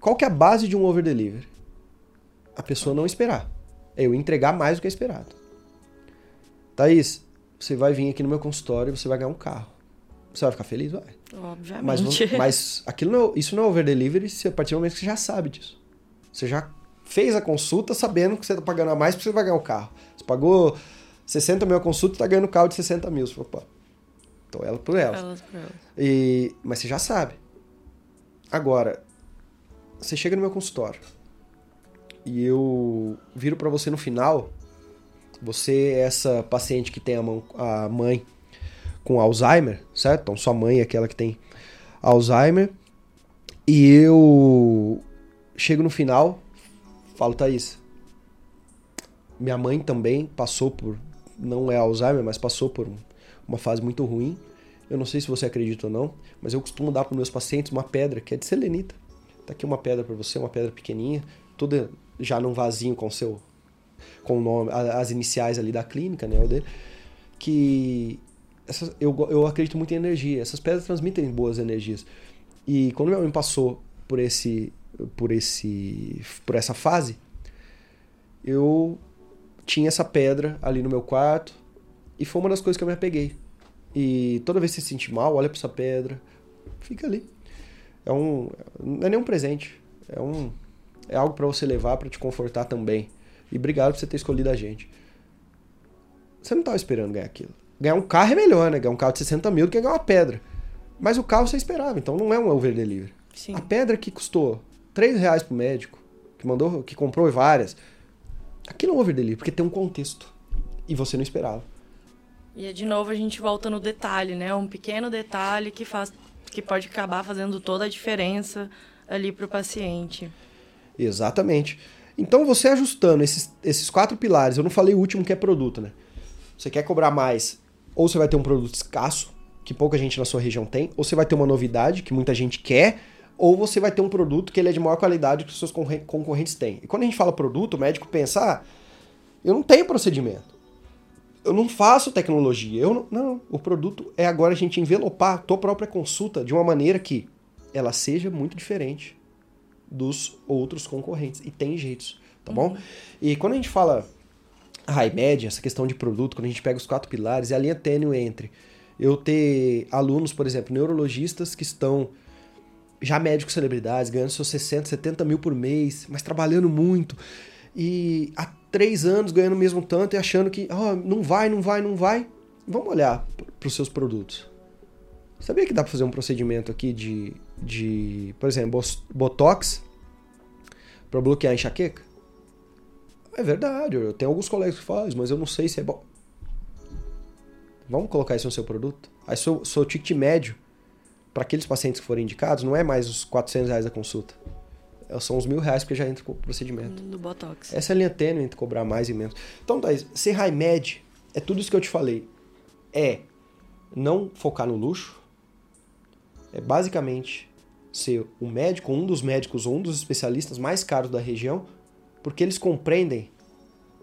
C: Qual que é a base de um over delivery? A pessoa não esperar. É eu entregar mais do que é esperado. Thaís, você vai vir aqui no meu consultório e você vai ganhar um carro. Você vai ficar feliz? Vai.
B: Obviamente.
C: Mas, vamos- (laughs) mas aquilo não, é- isso não é over delivery se a partir do momento que você já sabe disso. Você já fez a consulta sabendo que você está pagando a mais porque você vai ganhar o carro. Você pagou 60 mil a consulta e está ganhando um carro de 60 mil. Você falou, pô, então ela por ela.
B: Elas por elas.
C: E, mas você já sabe. Agora, você chega no meu consultório e eu viro pra você no final. Você é essa paciente que tem a, mão, a mãe com Alzheimer, certo? Então sua mãe é aquela que tem Alzheimer. E eu chego no final, falo, Thaís, minha mãe também passou por, não é Alzheimer, mas passou por um- uma fase muito ruim. Eu não sei se você acredita ou não, mas eu costumo dar para meus pacientes uma pedra que é de selenita. Tá aqui uma pedra para você, uma pedra pequenininha, toda já num vasinho com seu com o nome, as iniciais ali da clínica, né, o dele, que essas, eu, eu acredito muito em energia. Essas pedras transmitem boas energias. E quando minha mãe passou por esse por esse por essa fase, eu tinha essa pedra ali no meu quarto e foi uma das coisas que eu me apeguei. E toda vez que você se sentir mal, olha para essa pedra, fica ali. É um não é nenhum presente, é um é algo para você levar para te confortar também. E obrigado por você ter escolhido a gente. Você não estava esperando ganhar aquilo. Ganhar um carro é melhor, né? Ganhar um carro de 60 mil do que ganhar uma pedra. Mas o carro você esperava, então não é um over delivery.
B: Sim.
C: A pedra que custou 3 reais pro médico, que mandou, que comprou várias, aquilo é um over delivery, porque tem um contexto. E você não esperava.
B: E de novo a gente volta no detalhe, né? Um pequeno detalhe que faz que pode acabar fazendo toda a diferença ali para o paciente.
C: Exatamente. Então você ajustando esses, esses quatro pilares, eu não falei o último que é produto, né? Você quer cobrar mais, ou você vai ter um produto escasso, que pouca gente na sua região tem, ou você vai ter uma novidade que muita gente quer, ou você vai ter um produto que ele é de maior qualidade que os seus concorre- concorrentes têm. E quando a gente fala produto, o médico pensa, ah, eu não tenho procedimento. Eu não faço tecnologia. Eu não, não, o produto é agora a gente envelopar a tua própria consulta de uma maneira que ela seja muito diferente dos outros concorrentes. E tem jeitos, tá bom? E quando a gente fala high média, essa questão de produto, quando a gente pega os quatro pilares, é a linha tênue entre eu ter alunos, por exemplo, neurologistas que estão já médicos celebridades, ganhando seus 60, 70 mil por mês, mas trabalhando muito. E há três anos ganhando o mesmo tanto e achando que "Ah, não vai, não vai, não vai. Vamos olhar para os seus produtos. Sabia que dá para fazer um procedimento aqui de, de por exemplo, Botox para bloquear a enxaqueca? É verdade, eu tenho alguns colegas que fazem, mas eu não sei se é bom. Vamos colocar isso no seu produto? Aí seu, seu ticket médio para aqueles pacientes que forem indicados não é mais os 400 reais da consulta. É, São os mil reais porque já entra com o procedimento.
B: Do Botox.
C: Essa é a linha tênue entre cobrar mais e menos. Então, Thaís, ser high med é tudo isso que eu te falei. É não focar no luxo. É basicamente ser o médico, um dos médicos ou um dos especialistas mais caros da região, porque eles compreendem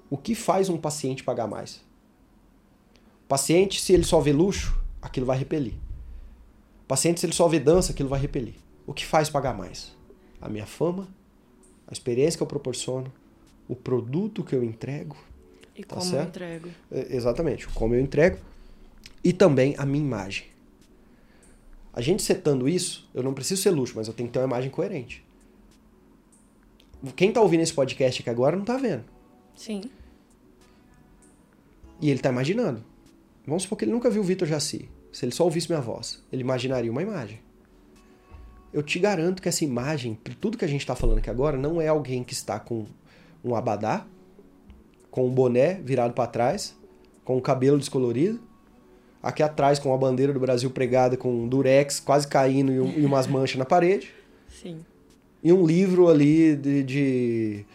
C: o que faz um paciente pagar mais. O paciente, se ele só vê luxo, aquilo vai repelir. O paciente, se ele só vê dança, aquilo vai repelir. O que faz pagar mais? A minha fama, a experiência que eu proporciono, o produto que eu entrego,
B: E
C: Tá
B: como
C: certo?
B: eu entrego.
C: é, exatamente, como eu entrego, e também a minha imagem. A gente setando isso, eu não preciso ser luxo, mas eu tenho que ter uma imagem coerente. quem tá ouvindo esse podcast aqui agora não tá vendo.
B: Sim.
C: E ele tá imaginando. Vamos supor que ele nunca viu o Vitor Jaci. Se ele só ouvisse minha voz, ele imaginaria uma imagem. Eu te garanto que essa imagem, tudo que a gente tá falando aqui agora, não é alguém que está com um abadá, com um boné virado para trás, com o cabelo descolorido, aqui atrás com a bandeira do Brasil pregada com um durex quase caindo e, um, e umas manchas na parede.
B: Sim.
C: E um livro ali de, de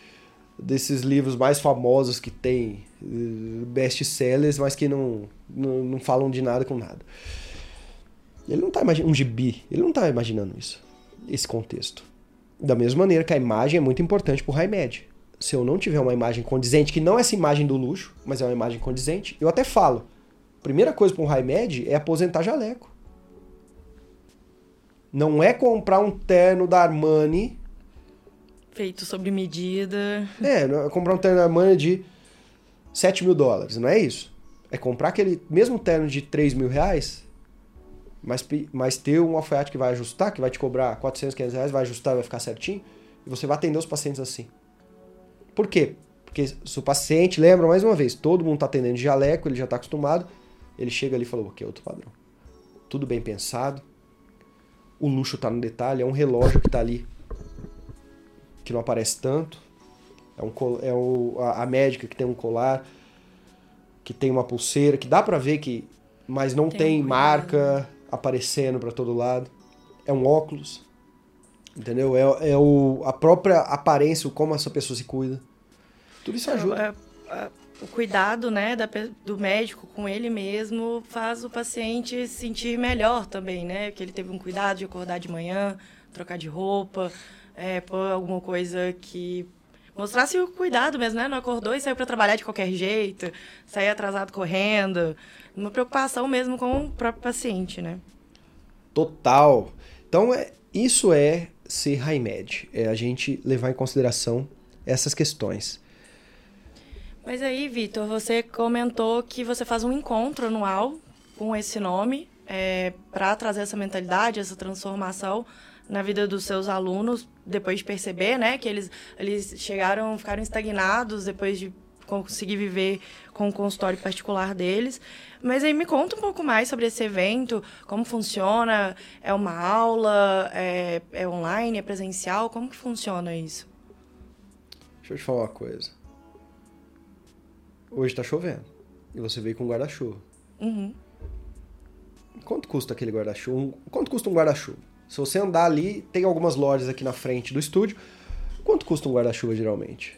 C: desses livros mais famosos que tem, eh, best-sellers, mas que não, não, não, falam de nada com nada. Ele não está imaginando um gibi, ele não está imaginando isso, esse contexto. Da mesma maneira que a imagem é muito importante para o high-med. Se eu não tiver uma imagem condizente, que não é essa imagem do luxo, mas é uma imagem condizente, eu até falo. Primeira coisa para um high-med é aposentar jaleco. Não é comprar um terno da Armani
B: Feito sob medida.
C: É, é comprar um terno da Armani de 7 mil dólares, não é isso? É comprar aquele mesmo terno de 3 mil reais, mas, mas ter um alfaiate que vai ajustar, que vai te cobrar 400, 500 reais, vai ajustar, vai ficar certinho, e você vai atender os pacientes assim. Por quê? Porque se o paciente, lembra mais uma vez, todo mundo está atendendo de jaleco, ele já está acostumado, ele chega ali e falou, ok, outro padrão. Tudo bem pensado, o luxo está no detalhe, é um relógio que está ali que não aparece tanto. É, um, é o, a, a, médica que tem um colar, que tem uma pulseira, que dá pra ver que. Mas não tem, tem marca aparecendo para todo lado. É um óculos. Entendeu? É, é o, a própria aparência, como essa pessoa se cuida. Tudo isso ajuda.
B: É, é, o cuidado né, da, do médico com ele mesmo faz o paciente se sentir melhor também, né? Que ele teve um cuidado de acordar de manhã, trocar de roupa, é, pôr alguma coisa que mostrasse o cuidado mesmo, né? Não acordou e saiu para trabalhar de qualquer jeito, sair atrasado correndo. Uma preocupação mesmo com o próprio paciente, né?
C: Total. Então, é, isso é ser high med, é a gente levar em consideração essas questões.
B: Mas aí, Vitor, você comentou que você faz um encontro anual com esse nome é, para trazer essa mentalidade, essa transformação na vida dos seus alunos, depois de perceber, né, que eles, eles chegaram, ficaram estagnados depois de conseguir viver com o consultório particular deles. Mas aí me conta um pouco mais sobre esse evento, como funciona, é uma aula, é, é online, é presencial, como que funciona isso?
C: Deixa eu te falar uma coisa. Hoje tá chovendo e você veio com guarda-chuva.
B: Uhum.
C: Quanto custa aquele guarda-chuva? Quanto custa um guarda-chuva? Se você andar ali, tem algumas lojas aqui na frente do estúdio. Quanto custa um guarda-chuva geralmente?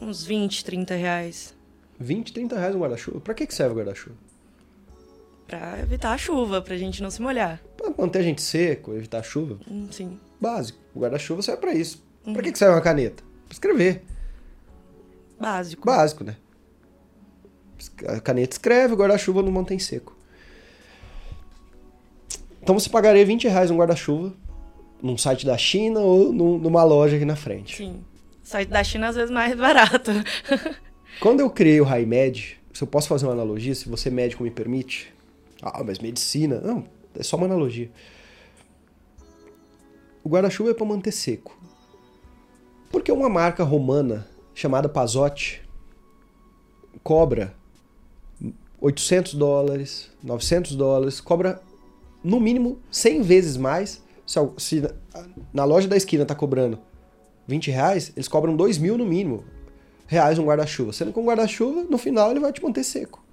B: Uns 20, 30 reais.
C: 20, 30 reais um guarda-chuva? Pra que, que serve o guarda-chuva?
B: Pra evitar a chuva, pra gente não se molhar.
C: Pra manter a gente seco, evitar a chuva?
B: Hum, sim.
C: Básico. O guarda-chuva serve pra isso. Uhum. Pra que, que serve uma caneta? Pra escrever.
B: Básico.
C: Básico, né? A caneta escreve, o guarda-chuva não mantém seco. Então você pagaria 20 reais um guarda-chuva num site da China ou num, numa loja aqui na frente.
B: Sim. O site da China às vezes mais barato. (laughs)
C: Quando eu criei o HiMed, se eu posso fazer uma analogia, se você médico me permite. Ah, mas medicina. Não, é só uma analogia. O guarda-chuva é para manter seco. Porque uma marca romana chamada Pazotti cobra 800 dólares, 900 dólares, cobra no mínimo 100 vezes mais. Se, se na loja da esquina tá cobrando 20 reais, eles cobram 2 mil no mínimo reais um guarda-chuva. Sendo que um guarda-chuva, no final, ele vai te manter seco.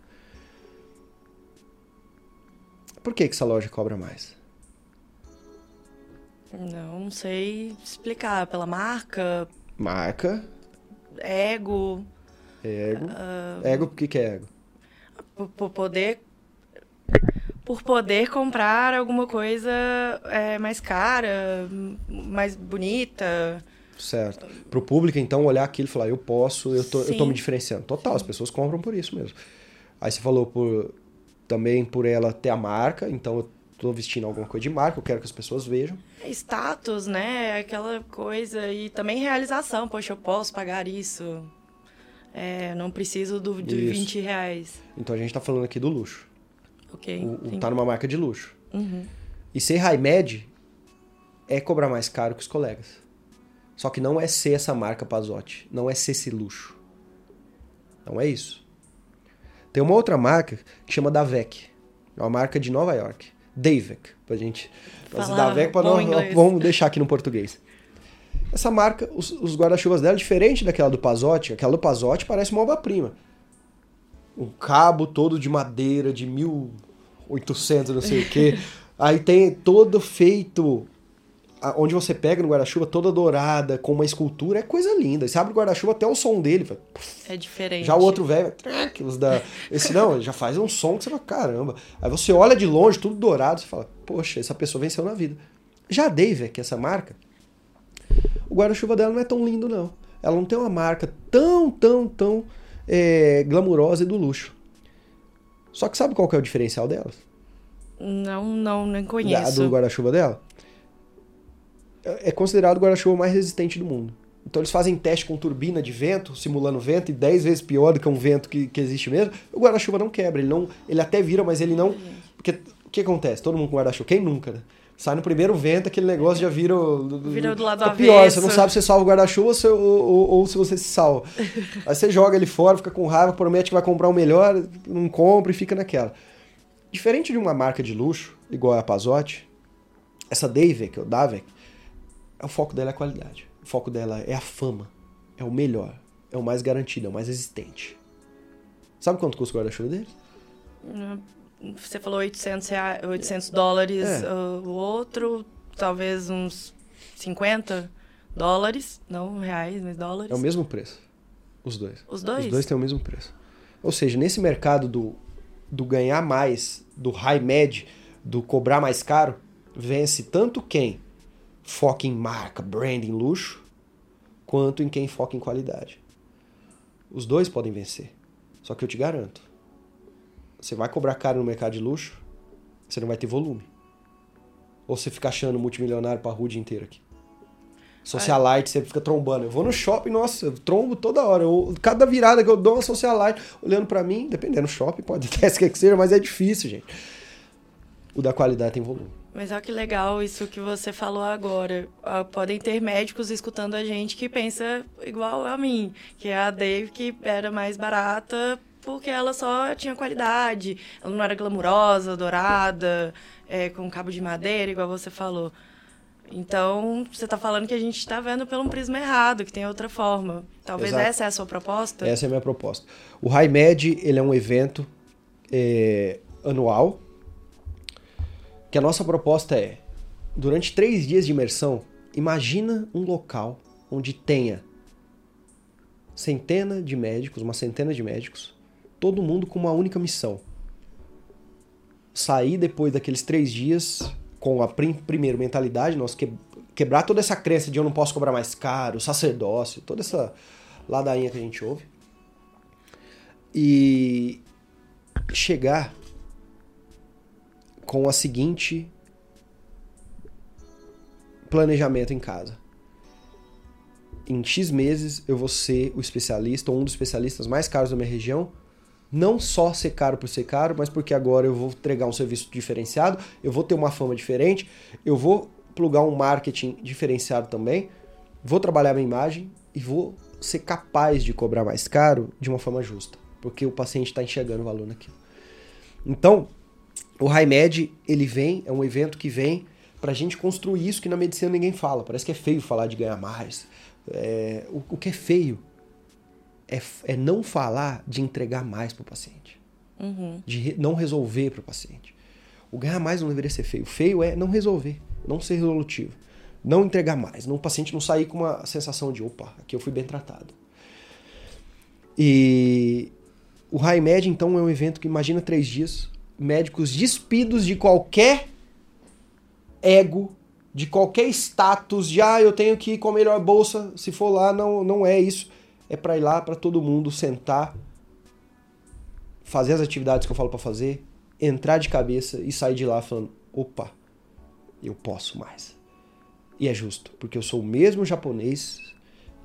C: Por que, que essa loja cobra mais?
B: Não sei explicar. Pela marca?
C: Marca.
B: Ego.
C: Ego. Uh, ego, por que, que é ego?
B: Por poder por poder comprar alguma coisa é, mais cara, mais bonita.
C: Certo. Para o público, então, olhar aquilo e falar, eu posso, eu tô, eu tô me diferenciando. Total, Sim. as pessoas compram por isso mesmo. Aí você falou por também por ela ter a marca, então eu tô vestindo alguma coisa de marca, eu quero que as pessoas vejam.
B: Status, né? Aquela coisa. E também realização. Poxa, eu posso pagar isso. É, não preciso do, de isso. 20 reais.
C: Então a gente está falando aqui do luxo.
B: Ok.
C: O, o tá numa marca de luxo.
B: Uhum.
C: E ser high med é cobrar mais caro que os colegas. Só que não é ser essa marca Pazotti, não é ser esse luxo. Não é isso. Tem uma outra marca que chama Davec. É uma marca de Nova York. Davec, pra gente. Davec pra não, (laughs) vamos deixar aqui no português. Essa marca, os, os guarda-chuvas dela, diferente daquela do Pazotti, aquela do Pazotti parece uma obra-prima. Um cabo todo de madeira de 1800, não sei o quê. (laughs) Aí tem todo feito onde você pega no guarda-chuva toda dourada, com uma escultura, é coisa linda. Você abre o guarda-chuva até o som dele. Fala,
B: é diferente.
C: Já o outro velho, os da. Esse não, já faz um som que você fala, caramba. Aí você olha de longe, tudo dourado, você fala, poxa, essa pessoa venceu na vida. Já a Dave, que é essa marca, o guarda-chuva dela não é tão lindo, não. Ela não tem uma marca tão, tão, tão é, glamurosa e do luxo. Só que sabe qual que é o diferencial delas?
B: Não, não, nem conheço.
C: Da, do guarda-chuva dela? É, é considerado o guarda-chuva mais resistente do mundo. Então eles fazem teste com turbina de vento, simulando vento, e 10 vezes pior do que um vento que, que existe mesmo. O guarda-chuva não quebra, ele não. Ele até vira, mas ele não. Porque o que acontece? Todo mundo com guarda-chuva, quem nunca, né? Sai no primeiro vento, aquele negócio já vira.
B: Vira do lado do
C: pior, você não sabe se você salva o guarda-chuva ou, ou, ou, se você se salva. (laughs) Aí você joga ele fora, fica com raiva, promete que vai comprar o um melhor, não compra e fica naquela. Diferente de uma marca de luxo, igual a Pazotti, essa Davek, ou Davek, o foco dela é a qualidade. O foco dela é a fama. É o melhor. É o mais garantido, é o mais existente. Sabe quanto custa o guarda-chuva deles?
B: Você falou 800, reais, 800 dólares é. o outro, talvez uns 50 dólares, não reais, mas dólares.
C: É o mesmo preço. Os dois.
B: Os dois?
C: Os dois têm o mesmo preço. Ou seja, nesse mercado do, do ganhar mais, do high med, do cobrar mais caro, vence tanto quem foca em marca, branding, luxo, quanto em quem foca em qualidade. Os dois podem vencer. Só que eu te garanto, você vai cobrar caro no mercado de luxo, você não vai ter volume. Ou você fica achando multimilionário pra rua inteira aqui. Socialite, você fica trombando. Eu vou no shopping, nossa, eu trombo toda hora. Eu, cada virada que eu dou uma socialite, olhando para mim, dependendo do shopping, pode (laughs) até ser que seja, mas é difícil, gente. O da qualidade tem volume.
B: Mas olha que legal isso que você falou agora. Uh, podem ter médicos escutando a gente que pensa igual a mim, que é a Dave que era mais barata porque ela só tinha qualidade, ela não era glamurosa, dourada, é, com cabo de madeira, igual você falou. Então, você está falando que a gente está vendo pelo um prisma errado, que tem outra forma. Talvez Exato. essa é a sua proposta?
C: Essa é a minha proposta. O High Med, ele é um evento é, anual, que a nossa proposta é, durante três dias de imersão, imagina um local onde tenha centena de médicos, uma centena de médicos, todo mundo com uma única missão. Sair depois daqueles três dias com a prim primeiro mentalidade, nós que quebrar toda essa crença de eu não posso cobrar mais caro, sacerdócio, toda essa ladainha que a gente ouve. E chegar com a seguinte planejamento em casa. Em X meses eu vou ser o especialista ou um dos especialistas mais caros da minha região. Não só ser caro por ser caro, mas porque agora eu vou entregar um serviço diferenciado, eu vou ter uma fama diferente, eu vou plugar um marketing diferenciado também, vou trabalhar minha imagem e vou ser capaz de cobrar mais caro de uma forma justa, porque o paciente está enxergando o valor naquilo. Então, o HiMed, ele vem, é um evento que vem pra gente construir isso que na medicina ninguém fala. Parece que é feio falar de ganhar mais. É, o, o, que é feio é, é, não falar de entregar mais pro paciente.
B: Uhum.
C: De re, não resolver pro paciente. O ganhar mais não deveria ser feio. Feio é não resolver, não ser resolutivo. Não entregar mais. Não, o paciente não sair com uma sensação de, opa, aqui eu fui bem tratado. E o HiMed, então, é um evento que imagina três dias, médicos despidos de qualquer ego, de qualquer status, de ah, eu tenho que ir com a melhor bolsa, se for lá, não, não é isso. É para ir lá para todo mundo sentar, fazer as atividades que eu falo para fazer, entrar de cabeça e sair de lá falando: opa, eu posso mais. E é justo, porque eu sou o mesmo japonês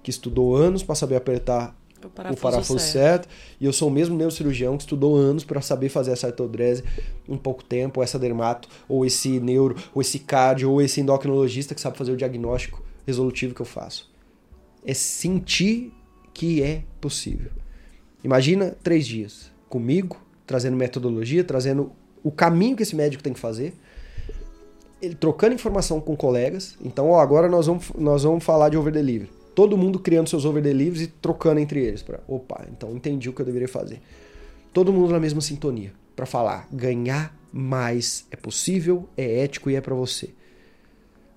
C: que estudou anos para saber apertar o parafuso, o parafuso certo. certo. E eu sou o mesmo neurocirurgião que estudou anos para saber fazer essa artrodrese em pouco tempo, ou essa dermato, ou esse neuro, ou esse cardio, ou esse endocrinologista que sabe fazer o diagnóstico resolutivo que eu faço. é sentir que é possível. Imagina três dias comigo, trazendo metodologia, trazendo o caminho que esse médico tem que fazer, ele trocando informação com colegas. Então, ó, agora nós vamos, nós vamos falar de over delivery. Todo mundo criando seus over deliveries e trocando entre eles. Opa, então entendi o que eu deveria fazer. Todo mundo na mesma sintonia para falar: ganhar mais é possível, é ético e é para você.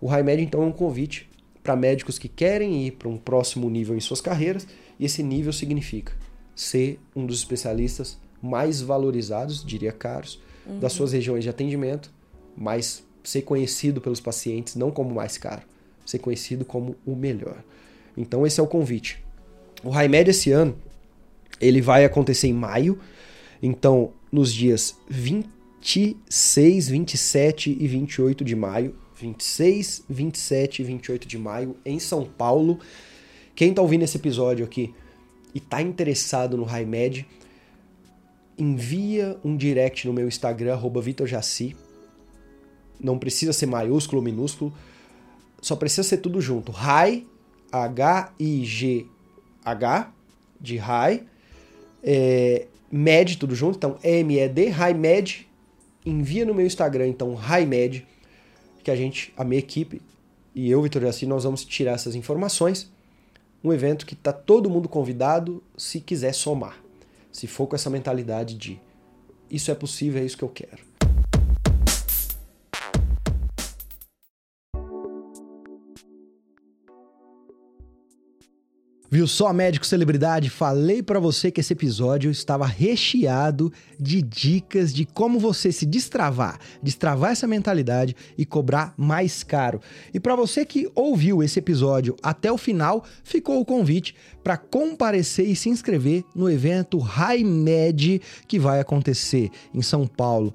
C: O High então é um convite para médicos que querem ir para um próximo nível em suas carreiras, e esse nível significa ser um dos especialistas mais valorizados, diria caros, uhum. das suas regiões de atendimento, mas ser conhecido pelos pacientes não como mais caro, ser conhecido como o melhor. Então esse é o convite. O High Med esse ano ele vai acontecer em maio, então nos dias 26, 27 e 28 de maio 26, 27 e 28 de maio em São Paulo. Quem está ouvindo esse episódio aqui e está interessado no High Med, envia um direct no meu Instagram, VitorJaci. Não precisa ser maiúsculo ou minúsculo, só precisa ser tudo junto. High, H-I-G-H, de High, é, Med, tudo junto, então M-E-D, High Med. Envia no meu Instagram, então, High Med que a gente, a minha equipe e eu, Vitor Jaci, nós vamos tirar essas informações. Um evento que está todo mundo convidado se quiser somar. Se for com essa mentalidade de isso é possível, é isso que eu quero.
A: Viu só, médico celebridade? Falei para você que esse episódio estava recheado de dicas de como você se destravar, destravar essa mentalidade e cobrar mais caro. E para você que ouviu esse episódio até o final, ficou o convite para comparecer e se inscrever no evento High Med que vai acontecer em São Paulo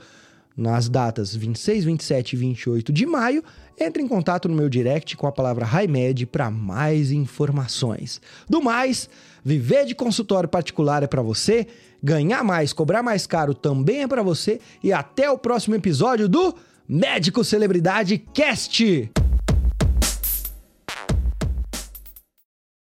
A: nas datas 26, 27 e 28 de maio entre em contato no meu direct com a palavra RaiMed para mais informações. Do mais, viver de consultório particular é para você, ganhar mais, cobrar mais caro também é para você e até o próximo episódio do Médico Celebridade Cast.